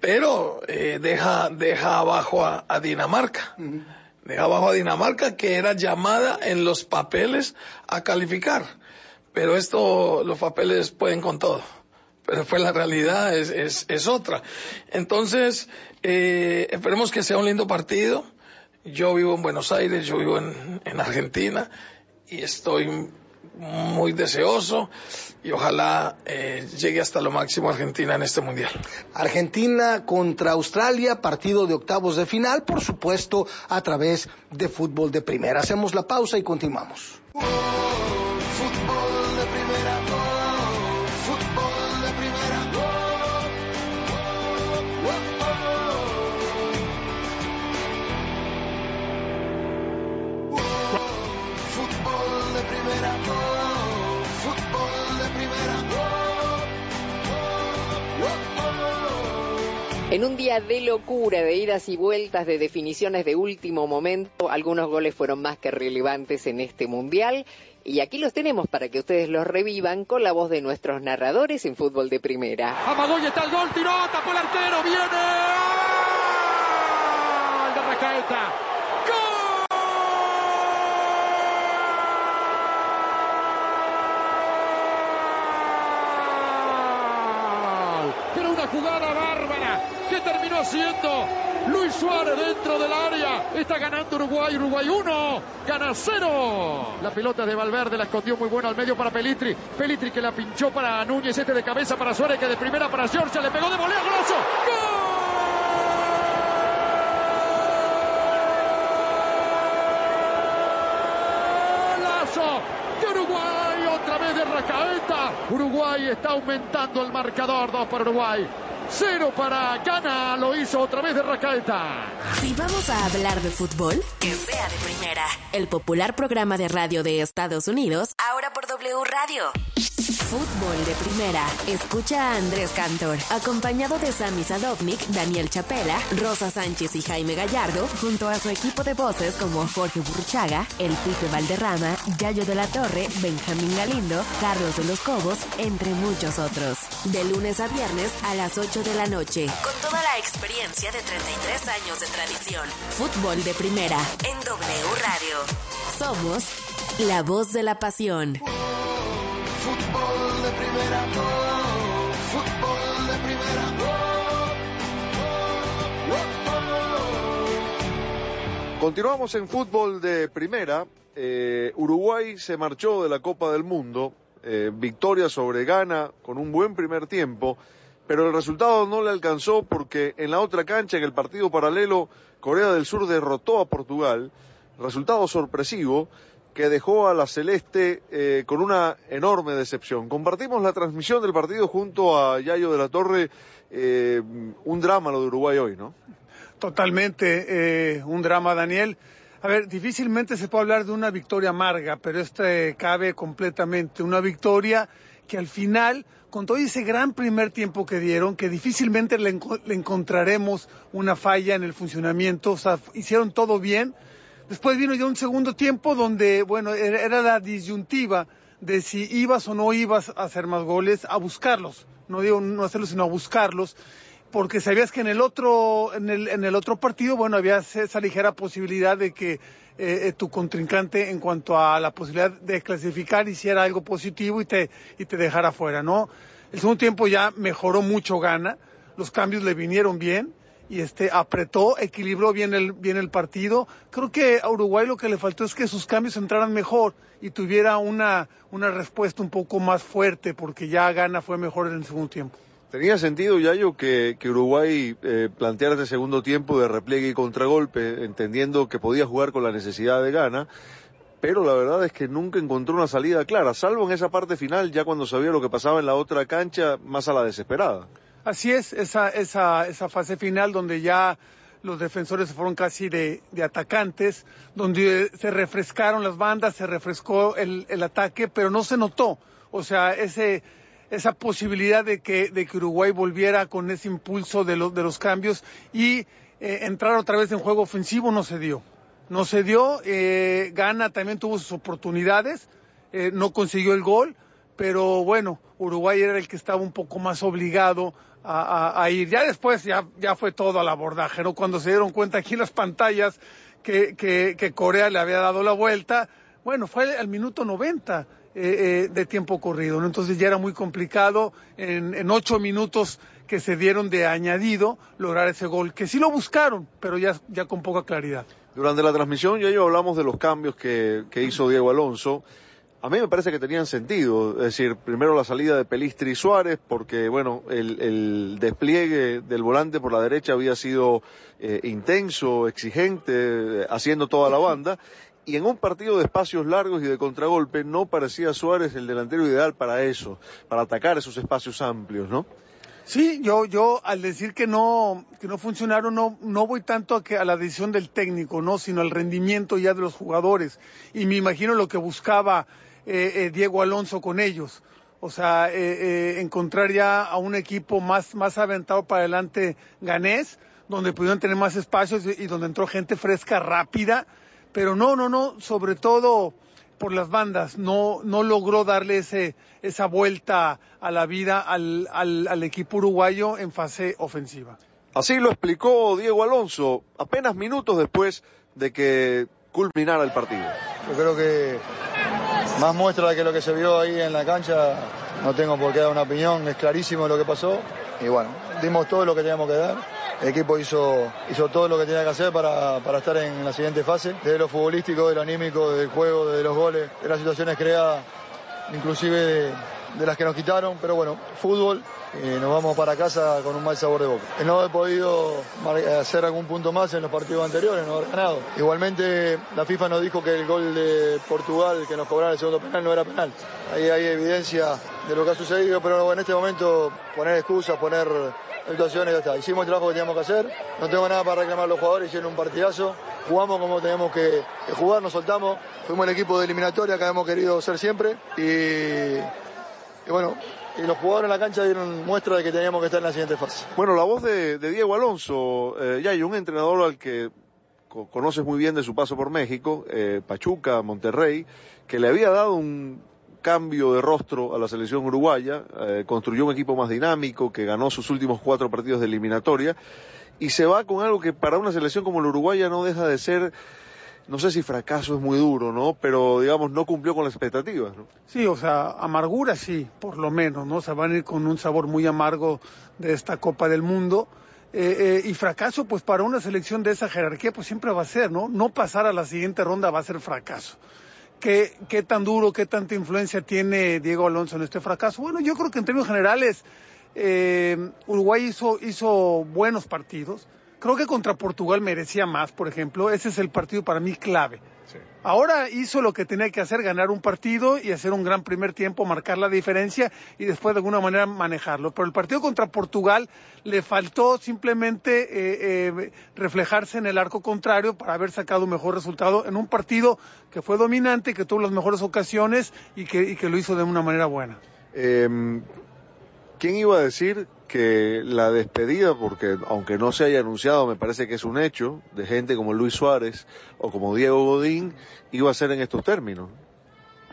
pero eh, deja, deja abajo a, Dinamarca. Deja abajo a Dinamarca que era llamada en los papeles a calificar pero esto, los papeles pueden con todo. Pero pues la realidad es, es, es otra. Entonces, eh, esperemos que sea un lindo partido. Yo vivo en Buenos Aires, yo vivo en, en Argentina y estoy muy deseoso y ojalá eh, llegue hasta lo máximo Argentina en este mundial. Argentina contra Australia, partido de octavos de final, por supuesto, a través de fútbol de primera. Hacemos la pausa y continuamos. En un día de locura, de idas y vueltas, de definiciones de último momento, algunos goles fueron más que relevantes en este mundial. Y aquí los tenemos para que ustedes los revivan con la voz de nuestros narradores en fútbol de primera. Amagoy está el gol, tiró, tapó el arquero, viene. ¡Gol de! Era una jugada bárbara que terminó siendo Suárez dentro del área. Está ganando Uruguay. Uruguay 1. Gana 0. La pelota de Valverde la escondió muy buena al medio para Pelitri. Pelitri que la pinchó para Núñez. Este de cabeza para Suárez que de primera para Georgia. Le pegó de volea. Golazo. ¡Golazo! de De Racaeta. Uruguay está aumentando el marcador, 2 para Uruguay. Cero para Gana, lo hizo otra vez de Racaeta. Si vamos a hablar de fútbol, que sea de primera. El popular programa de radio de Estados Unidos, ahora por W Radio. Fútbol de primera. Escucha a Andrés Cantor, acompañado de Sami Sadovnik, Daniel Chapela, Rosa Sánchez y Jaime Gallardo, junto a su equipo de voces como Jorge Burchaga, El Pipe Valderrama, Yayo de la Torre, Benjamín Galindo, Carlos de los Cobos, entre muchos otros. De lunes a viernes a las 8 de la noche, con toda la experiencia de 33 años de tradición. Fútbol de primera en W Radio. Somos la voz de la pasión. Primera, oh, fútbol de primera, Continuamos en fútbol de primera. Eh, Uruguay se marchó de la Copa del Mundo, eh, victoria sobre Ghana con un buen primer tiempo, pero el resultado no le alcanzó porque en la otra cancha, en el partido paralelo, Corea del Sur derrotó a Portugal, resultado sorpresivo que dejó a la Celeste eh, con una enorme decepción. Compartimos la transmisión del partido junto a Yayo de la Torre, eh, un drama lo de Uruguay hoy, ¿no? Totalmente eh, un drama, Daniel. A ver, difícilmente se puede hablar de una victoria amarga, pero este cabe completamente. Una victoria que al final, con todo ese gran primer tiempo que dieron, que difícilmente le, le encontraremos una falla en el funcionamiento, o sea, hicieron todo bien. Después vino ya un segundo tiempo donde, bueno, era, la disyuntiva de si ibas o no ibas a hacer más goles, a buscarlos. No digo no hacerlos, sino a buscarlos. Porque sabías que en el otro en el, en el otro partido bueno había esa ligera posibilidad de que eh, tu contrincante en cuanto a la posibilidad de clasificar hiciera algo positivo y te y te dejara fuera no el segundo tiempo ya mejoró mucho gana los cambios le vinieron bien y este apretó equilibró bien el bien el partido creo que a Uruguay lo que le faltó es que sus cambios entraran mejor y tuviera una una respuesta un poco más fuerte porque ya gana fue mejor en el segundo tiempo ¿Tenía sentido, Yayo, que, que Uruguay eh, planteara este segundo tiempo de repliegue y contragolpe, entendiendo que podía jugar con la necesidad de gana? Pero la verdad es que nunca encontró una salida clara, salvo en esa parte final, ya cuando sabía lo que pasaba en la otra cancha, más a la desesperada. Así es, esa, esa, esa fase final donde ya los defensores fueron casi de, de, atacantes, donde se refrescaron las bandas, se refrescó el, el ataque, pero no se notó. O sea, ese esa posibilidad de que, de que Uruguay volviera con ese impulso de, lo, de los cambios y eh, entrar otra vez en juego ofensivo no se dio. No se dio, eh, Gana también tuvo sus oportunidades, eh, no consiguió el gol, pero bueno, Uruguay era el que estaba un poco más obligado a, ir. Ya después ya, ya fue todo al abordaje, ¿no? Cuando se dieron cuenta aquí en las pantallas que, que, que Corea le había dado la vuelta, bueno, fue al minuto 90 eh, eh, de tiempo corrido. ¿no? Entonces ya era muy complicado en, en, ocho minutos que se dieron de añadido lograr ese gol, que sí lo buscaron, pero ya, ya con poca claridad. Durante la transmisión ya yo hablamos de los cambios que, que hizo Diego Alonso. A mí me parece que tenían sentido, es decir, primero la salida de Pelistri y Suárez, porque bueno, el, despliegue del volante por la derecha había sido eh, intenso, exigente, haciendo toda la banda, y en un partido de espacios largos y de contragolpe no parecía Suárez el delantero ideal para eso, para atacar esos espacios amplios, ¿no? Sí, yo, yo al decir que no, que no funcionaron, no, no voy tanto a, que, a la decisión del técnico, no, sino al rendimiento ya de los jugadores. Y me imagino lo que buscaba eh, eh, Diego Alonso con ellos. O sea, eh, eh, encontrar ya a un equipo más, más aventado para adelante ganés, donde pudieron tener más espacios y, y donde entró gente fresca, rápida. Pero no, no, no, sobre todo por las bandas, no, no logró darle ese, esa vuelta a la vida al, al, al equipo uruguayo en fase ofensiva. Así lo explicó Diego Alonso apenas minutos después de que culminara el partido. Yo creo que más muestra que lo que se vio ahí en la cancha, no tengo por qué dar una opinión, es clarísimo lo que pasó y bueno, dimos todo lo que teníamos que dar. El equipo hizo, hizo todo lo que tenía que hacer para, para estar en la siguiente fase, desde lo futbolístico, de lo anímico, del juego, de los goles, de las situaciones creadas, inclusive de, de las que nos quitaron, pero bueno, fútbol, eh, nos vamos para casa con un mal sabor de boca. No he podido hacer algún punto más en los partidos anteriores, no haber ganado. Igualmente la FIFA nos dijo que el gol de Portugal que nos cobraron el segundo penal no era penal. Ahí hay evidencia de lo que ha sucedido, pero en este momento poner excusas, poner situaciones, ya está. Hicimos el trabajo que teníamos que hacer, no tengo nada para reclamar a los jugadores, hicieron un partidazo, jugamos como teníamos que, jugar, nos soltamos, fuimos el equipo de eliminatoria que hemos querido ser siempre y y bueno, y los jugadores en la cancha dieron muestra de que teníamos que estar en la siguiente fase. Bueno, la voz de, Diego Alonso, eh, ya hay un entrenador al que co conoces muy bien de su paso por México, eh, Pachuca, Monterrey, que le había dado un cambio de rostro a la selección uruguaya, eh, construyó un equipo más dinámico, que ganó sus últimos cuatro partidos de eliminatoria, y se va con algo que para una selección como la uruguaya no deja de ser no sé si fracaso es muy duro, ¿no? Pero digamos, no cumplió con las expectativas, ¿no? Sí, o sea, amargura sí, por lo menos, ¿no? Se van a ir con un sabor muy amargo de esta Copa del Mundo. Eh, eh, y fracaso, pues para una selección de esa jerarquía, pues siempre va a ser, ¿no? No pasar a la siguiente ronda va a ser fracaso. ¿Qué, qué tan duro, qué tanta influencia tiene Diego Alonso en este fracaso? Bueno, yo creo que en términos generales, eh, Uruguay hizo, hizo buenos partidos Creo que contra Portugal merecía más, por ejemplo. Ese es el partido para mí clave. Sí. Ahora hizo lo que tenía que hacer, ganar un partido y hacer un gran primer tiempo, marcar la diferencia y después de alguna manera manejarlo. Pero el partido contra Portugal le faltó simplemente eh, eh, reflejarse en el arco contrario para haber sacado un mejor resultado en un partido que fue dominante, que tuvo las mejores ocasiones y que, y que lo hizo de una manera buena. Eh, ¿Quién iba a decir que la despedida, porque aunque no se haya anunciado, me parece que es un hecho, de gente como Luis Suárez o como Diego Godín, iba a ser en estos términos?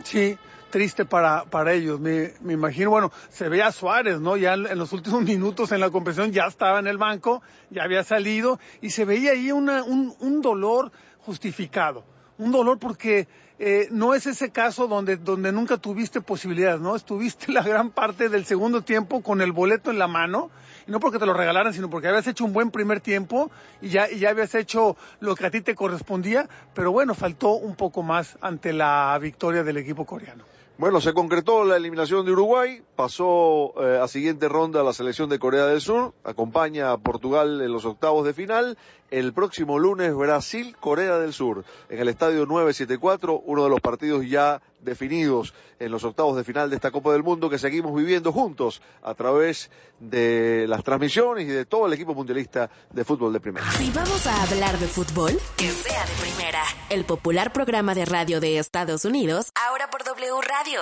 Sí, triste para, para ellos. Me, me imagino, bueno, se ve a Suárez, ¿no? Ya en los últimos minutos en la competición ya estaba en el banco, ya había salido y se veía ahí una, un, un dolor justificado. Un dolor porque eh, no es ese caso donde, donde nunca tuviste posibilidades, ¿no? Estuviste la gran parte del segundo tiempo con el boleto en la mano, y no porque te lo regalaran, sino porque habías hecho un buen primer tiempo y ya, y ya habías hecho lo que a ti te correspondía, pero bueno, faltó un poco más ante la victoria del equipo coreano. Bueno, se concretó la eliminación de Uruguay, pasó eh, a siguiente ronda la selección de Corea del Sur, acompaña a Portugal en los octavos de final. El próximo lunes Brasil, Corea del Sur, en el estadio 974, uno de los partidos ya definidos en los octavos de final de esta Copa del Mundo que seguimos viviendo juntos a través de las transmisiones y de todo el equipo mundialista de fútbol de primera. Si vamos a hablar de fútbol, que sea de primera. El popular programa de radio de Estados Unidos, ahora por W Radio.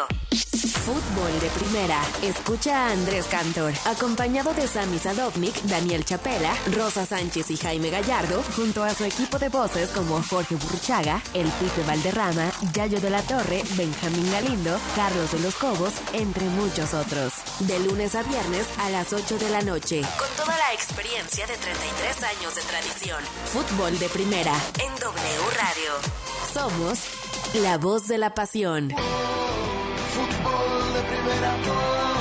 Fútbol de primera. Escucha a Andrés Cantor, acompañado de Sami Sadovnik, Daniel Chapela, Rosa Sánchez y Jaime Gallardo, junto a su equipo de voces como Jorge Burruchaga, El Pipe Valderrama, Yayo de la Torre, Benjamín Galindo, Carlos de los Cobos, entre muchos otros. De lunes a viernes a las 8 de la noche, con toda la experiencia de 33 años de tradición. Fútbol de primera en W Radio. Somos la voz de la pasión. Fútbol de primera,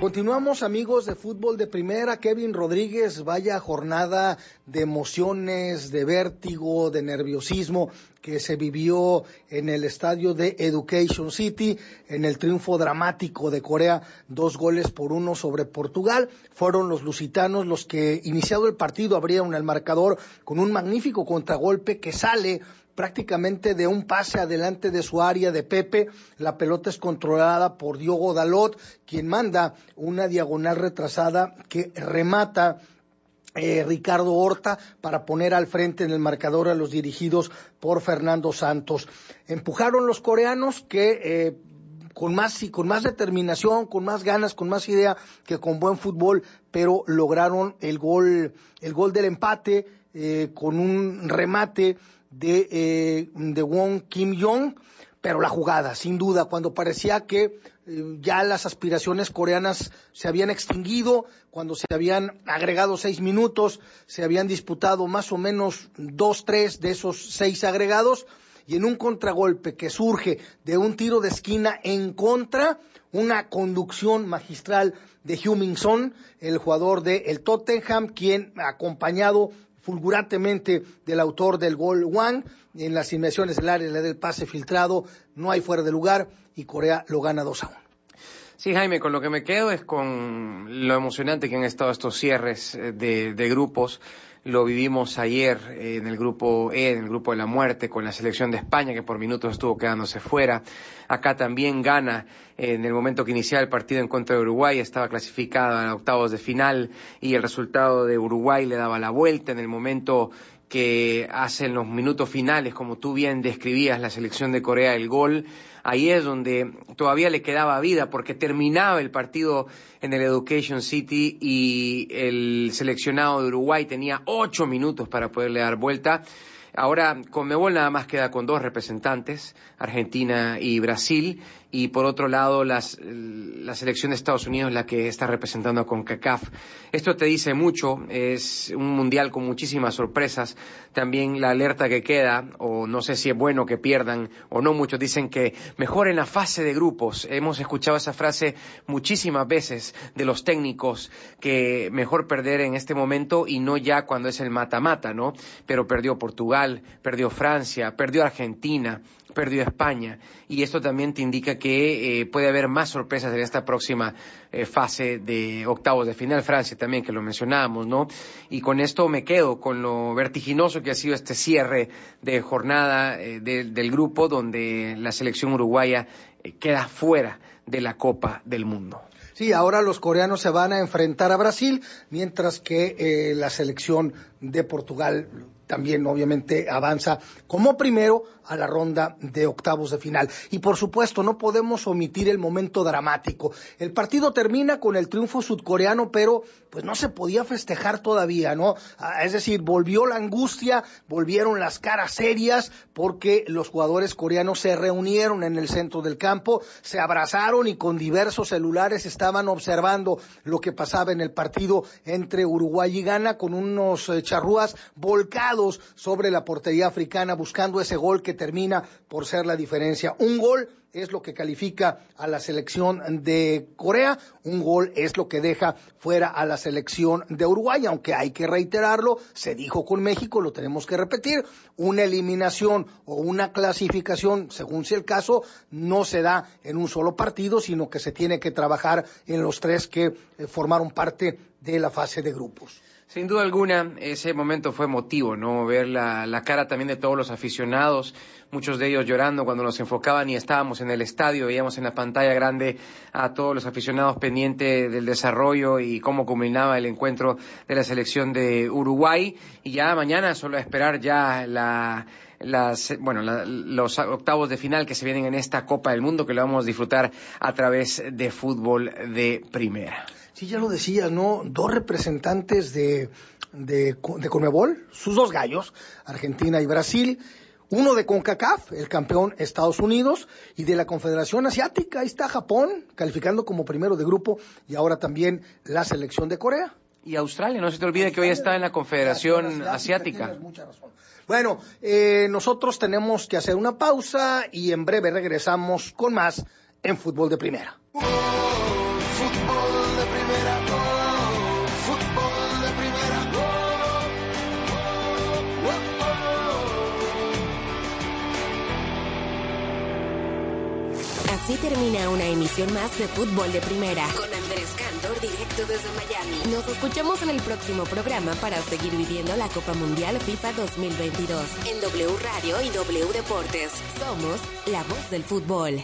Continuamos amigos de fútbol de primera. Kevin Rodríguez, vaya jornada de emociones, de vértigo, de nerviosismo que se vivió en el estadio de Education City, en el triunfo dramático de Corea, dos goles por uno sobre Portugal. Fueron los lusitanos los que, iniciado el partido, abrieron el marcador con un magnífico contragolpe que sale prácticamente de un pase adelante de su área de Pepe. La pelota es controlada por Diogo Dalot, quien manda una diagonal retrasada que remata eh, Ricardo Horta para poner al frente en el marcador a los dirigidos por Fernando Santos. Empujaron los coreanos que eh, con más con más determinación, con más ganas, con más idea que con buen fútbol, pero lograron el gol el gol del empate eh, con un remate de de Wong Kim Jong, pero la jugada, sin duda, cuando parecía que ya las aspiraciones coreanas se habían extinguido, cuando se habían agregado seis minutos, se habían disputado más o menos dos, tres de esos seis agregados, y en un contragolpe que surge de un tiro de esquina en contra, una conducción magistral de Heung-Min Son, el jugador del el Tottenham, quien acompañado fulgurantemente del autor del gol Wang, en las inmediaciones del área le da el pase filtrado, no hay fuera de lugar y Corea lo gana 2 a 1. Sí, Jaime, con lo que me quedo es con lo emocionante que han estado estos cierres eh, de, de grupos. Lo vivimos ayer en el grupo E, en el grupo de la muerte, con la selección de España, que por minutos estuvo quedándose fuera. Acá también gana en el momento que iniciaba el partido en contra de Uruguay, estaba clasificada a octavos de final y el resultado de Uruguay le daba la vuelta en el momento que hace en los minutos finales, como tú bien describías, la selección de Corea el gol, ahí es donde todavía le quedaba vida porque terminaba el partido en el Education City y el seleccionado de Uruguay tenía ocho minutos para poderle dar vuelta. Ahora, Conmebol nada más queda con dos representantes, Argentina y Brasil, y por otro lado las, la selección de Estados Unidos la que está representando a CONCACAF. Esto te dice mucho, es un mundial con muchísimas sorpresas, también la alerta que queda, o no sé si es bueno que pierdan o no, muchos dicen que mejor en la fase de grupos. Hemos escuchado esa frase muchísimas veces de los técnicos, que mejor perder en este momento y no ya cuando es el mata-mata, ¿no? Pero perdió Portugal, perdió Francia, perdió Argentina, perdió España y esto también te indica que eh, puede haber más sorpresas en esta próxima eh, fase de octavos de final. Francia también, que lo mencionábamos, ¿no? Y con esto me quedo con lo vertiginoso que ha sido este cierre de jornada eh, del grupo donde la selección uruguaya queda fuera de la Copa del Mundo. Sí, ahora los coreanos se van a enfrentar a Brasil, mientras que la selección de Portugal también obviamente avanza como primero a la ronda de octavos de final. Y por supuesto, no podemos omitir el momento dramático. El partido termina con el triunfo sudcoreano, pero pues no se podía festejar todavía, ¿no? Ah, es decir, volvió la angustia, volvieron las caras serias, porque los jugadores coreanos se reunieron en el centro del campo, se abrazaron y con diversos celulares estaban observando lo que pasaba en el partido entre Uruguay y Ghana con unos eh, charrúas volcados sobre la portería africana buscando ese gol que termina por ser la diferencia. Un gol es lo que califica a la selección de Corea, un gol es lo que deja fuera a la selección de Uruguay, aunque hay que reiterarlo, se dijo con México, lo tenemos que repetir, una eliminación o una clasificación, según sea el caso, no se da en un solo partido, sino que se tiene que trabajar en los tres que eh, formaron parte de la fase de grupos. Sin duda alguna, ese momento fue emotivo, ¿no? Ver la, la, cara también de todos los aficionados, muchos de ellos llorando cuando nos enfocaban y estábamos en el estadio, veíamos en la pantalla grande a todos los aficionados pendientes del desarrollo y cómo culminaba el encuentro de la selección de Uruguay. Y ya mañana solo a esperar ya la, las, bueno, la, los octavos de final que se vienen en esta Copa del Mundo, que lo vamos a disfrutar a través de fútbol de primera. Sí, ya lo decía, ¿no? Dos representantes de, de, de Conmebol, sus dos gallos, Argentina y Brasil, uno de CONCACAF, el campeón Estados Unidos, y de la Confederación Asiática, ahí está Japón, calificando como primero de grupo, y ahora también la selección de Corea. Y Australia, no se te olvide que hoy está en la Confederación Asiática. Mucha razón. Bueno, eh, nosotros tenemos que hacer una pausa y en breve regresamos con más en Fútbol de Primera. Así termina una emisión más de Fútbol de Primera. Con Andrés Cantor, directo desde Miami. Nos escuchamos en el próximo programa para seguir viviendo la Copa Mundial FIFA 2022. En W Radio y W Deportes. Somos la voz del fútbol.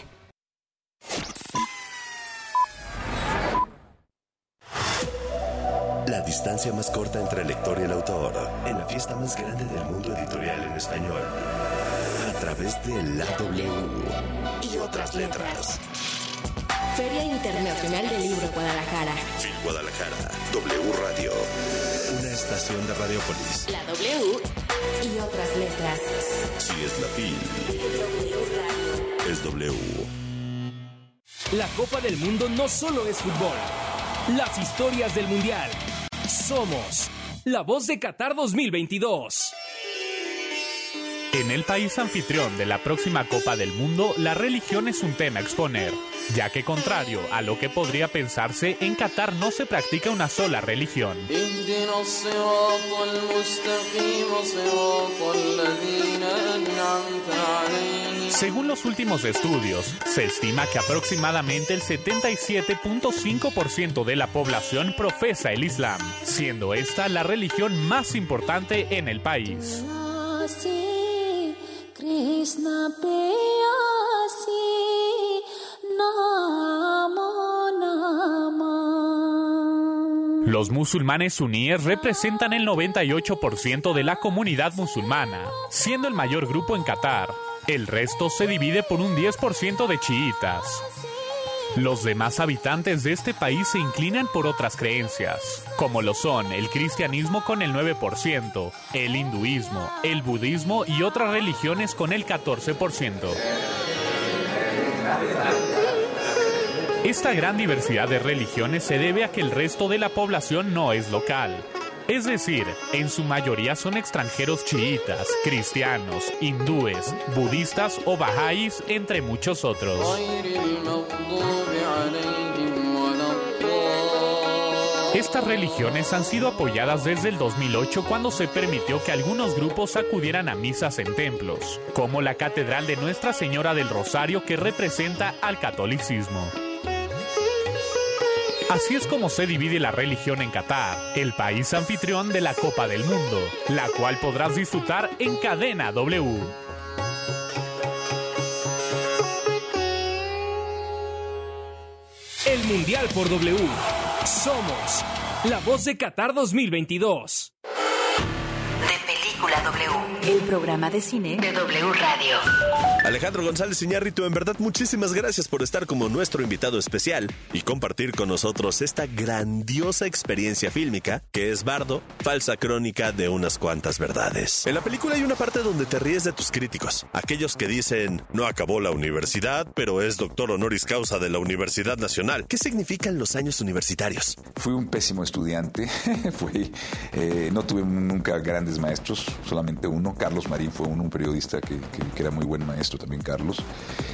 La distancia más corta entre el lector y el autor en la fiesta más grande del mundo editorial en español. A través de la W y otras letras. Feria Internacional del Libro Guadalajara. Fil Guadalajara, W Radio. Una estación de Radiopolis. La W y otras letras. Si es la FIL, es W. La Copa del Mundo no solo es fútbol. Las historias del Mundial. Somos la voz de Qatar 2022. En el país anfitrión de la próxima Copa del Mundo, la religión es un tema a exponer, ya que contrario a lo que podría pensarse, en Qatar no se practica una sola religión. Según los últimos estudios, se estima que aproximadamente el 77.5% de la población profesa el Islam, siendo esta la religión más importante en el país. Los musulmanes suníes representan el 98% de la comunidad musulmana, siendo el mayor grupo en Qatar. El resto se divide por un 10% de chiitas. Los demás habitantes de este país se inclinan por otras creencias, como lo son el cristianismo con el 9%, el hinduismo, el budismo y otras religiones con el 14%. Esta gran diversidad de religiones se debe a que el resto de la población no es local. Es decir, en su mayoría son extranjeros chiitas, cristianos, hindúes, budistas o bahá'ís, entre muchos otros. Estas religiones han sido apoyadas desde el 2008 cuando se permitió que algunos grupos acudieran a misas en templos, como la Catedral de Nuestra Señora del Rosario que representa al catolicismo. Así es como se divide la religión en Qatar, el país anfitrión de la Copa del Mundo, la cual podrás disfrutar en Cadena W. El Mundial por W. Somos la voz de Qatar 2022. El programa de cine de W Radio. Alejandro González Iñárritu, en verdad muchísimas gracias por estar como nuestro invitado especial y compartir con nosotros esta grandiosa experiencia fílmica que es Bardo, falsa crónica de unas cuantas verdades. En la película hay una parte donde te ríes de tus críticos, aquellos que dicen no acabó la universidad, pero es doctor honoris causa de la Universidad Nacional. ¿Qué significan los años universitarios? Fui un pésimo estudiante, Fui, eh, no tuve nunca grandes maestros, solamente uno. Carlos Marín fue un, un periodista que, que- que era muy buen maestro también, Carlos.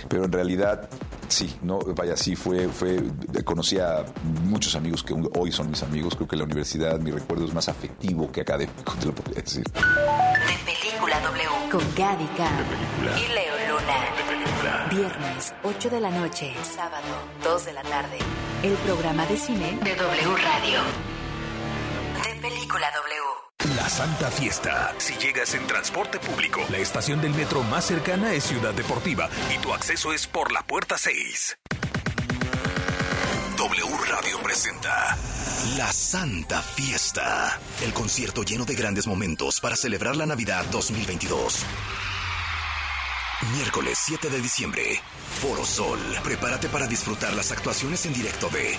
Pero en realidad, sí, no, vaya, sí, fue, fue, conocí a muchos amigos que hoy son mis amigos. Creo que la universidad, mi recuerdo es más afectivo que académico, te lo podría decir. De Película W. Con Gaby y Leo Luna. Viernes, 8 de la noche. Sábado, 2 de la tarde. El programa de cine de W Radio. De Película W. La Santa Fiesta. Si llegas en transporte público, la estación del metro más cercana es Ciudad Deportiva y tu acceso es por la puerta 6. W Radio presenta La Santa Fiesta. El concierto lleno de grandes momentos para celebrar la Navidad 2022. Miércoles 7 de diciembre. Foro Sol. Prepárate para disfrutar las actuaciones en directo de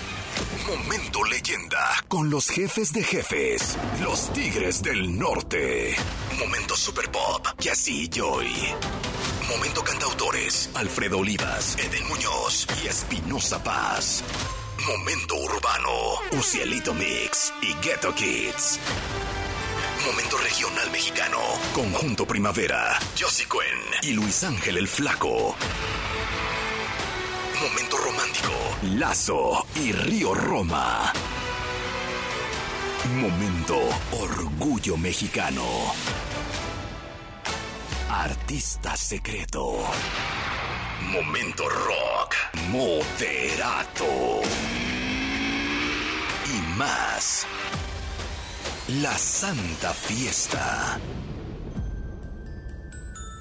Momento Leyenda con los jefes de jefes, los Tigres del Norte. Momento Super Pop, Yassi Joy. Momento Cantautores, Alfredo Olivas, Eden Muñoz y Espinosa Paz. Momento Urbano, Ucielito Mix y Ghetto Kids. Momento regional mexicano. Conjunto Primavera. Josie Cuen y Luis Ángel el Flaco. Momento romántico. Lazo y Río Roma. Momento Orgullo Mexicano. Artista secreto. Momento Rock. Moderato. Y más. La Santa Fiesta.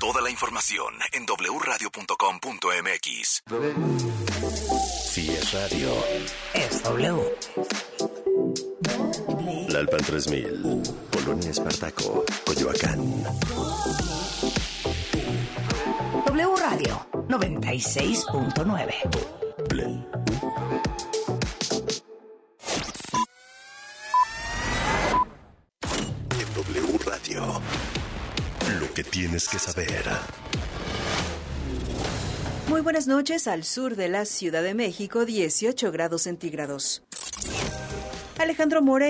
Toda la información en wradio.com.mx. Si es radio, Es W. la Tlalpan 3000, Colonia Espartaco, Coyoacán. W Radio 96.9. En W Radio, que tienes que saber. Muy buenas noches al sur de la Ciudad de México, 18 grados centígrados. Alejandro More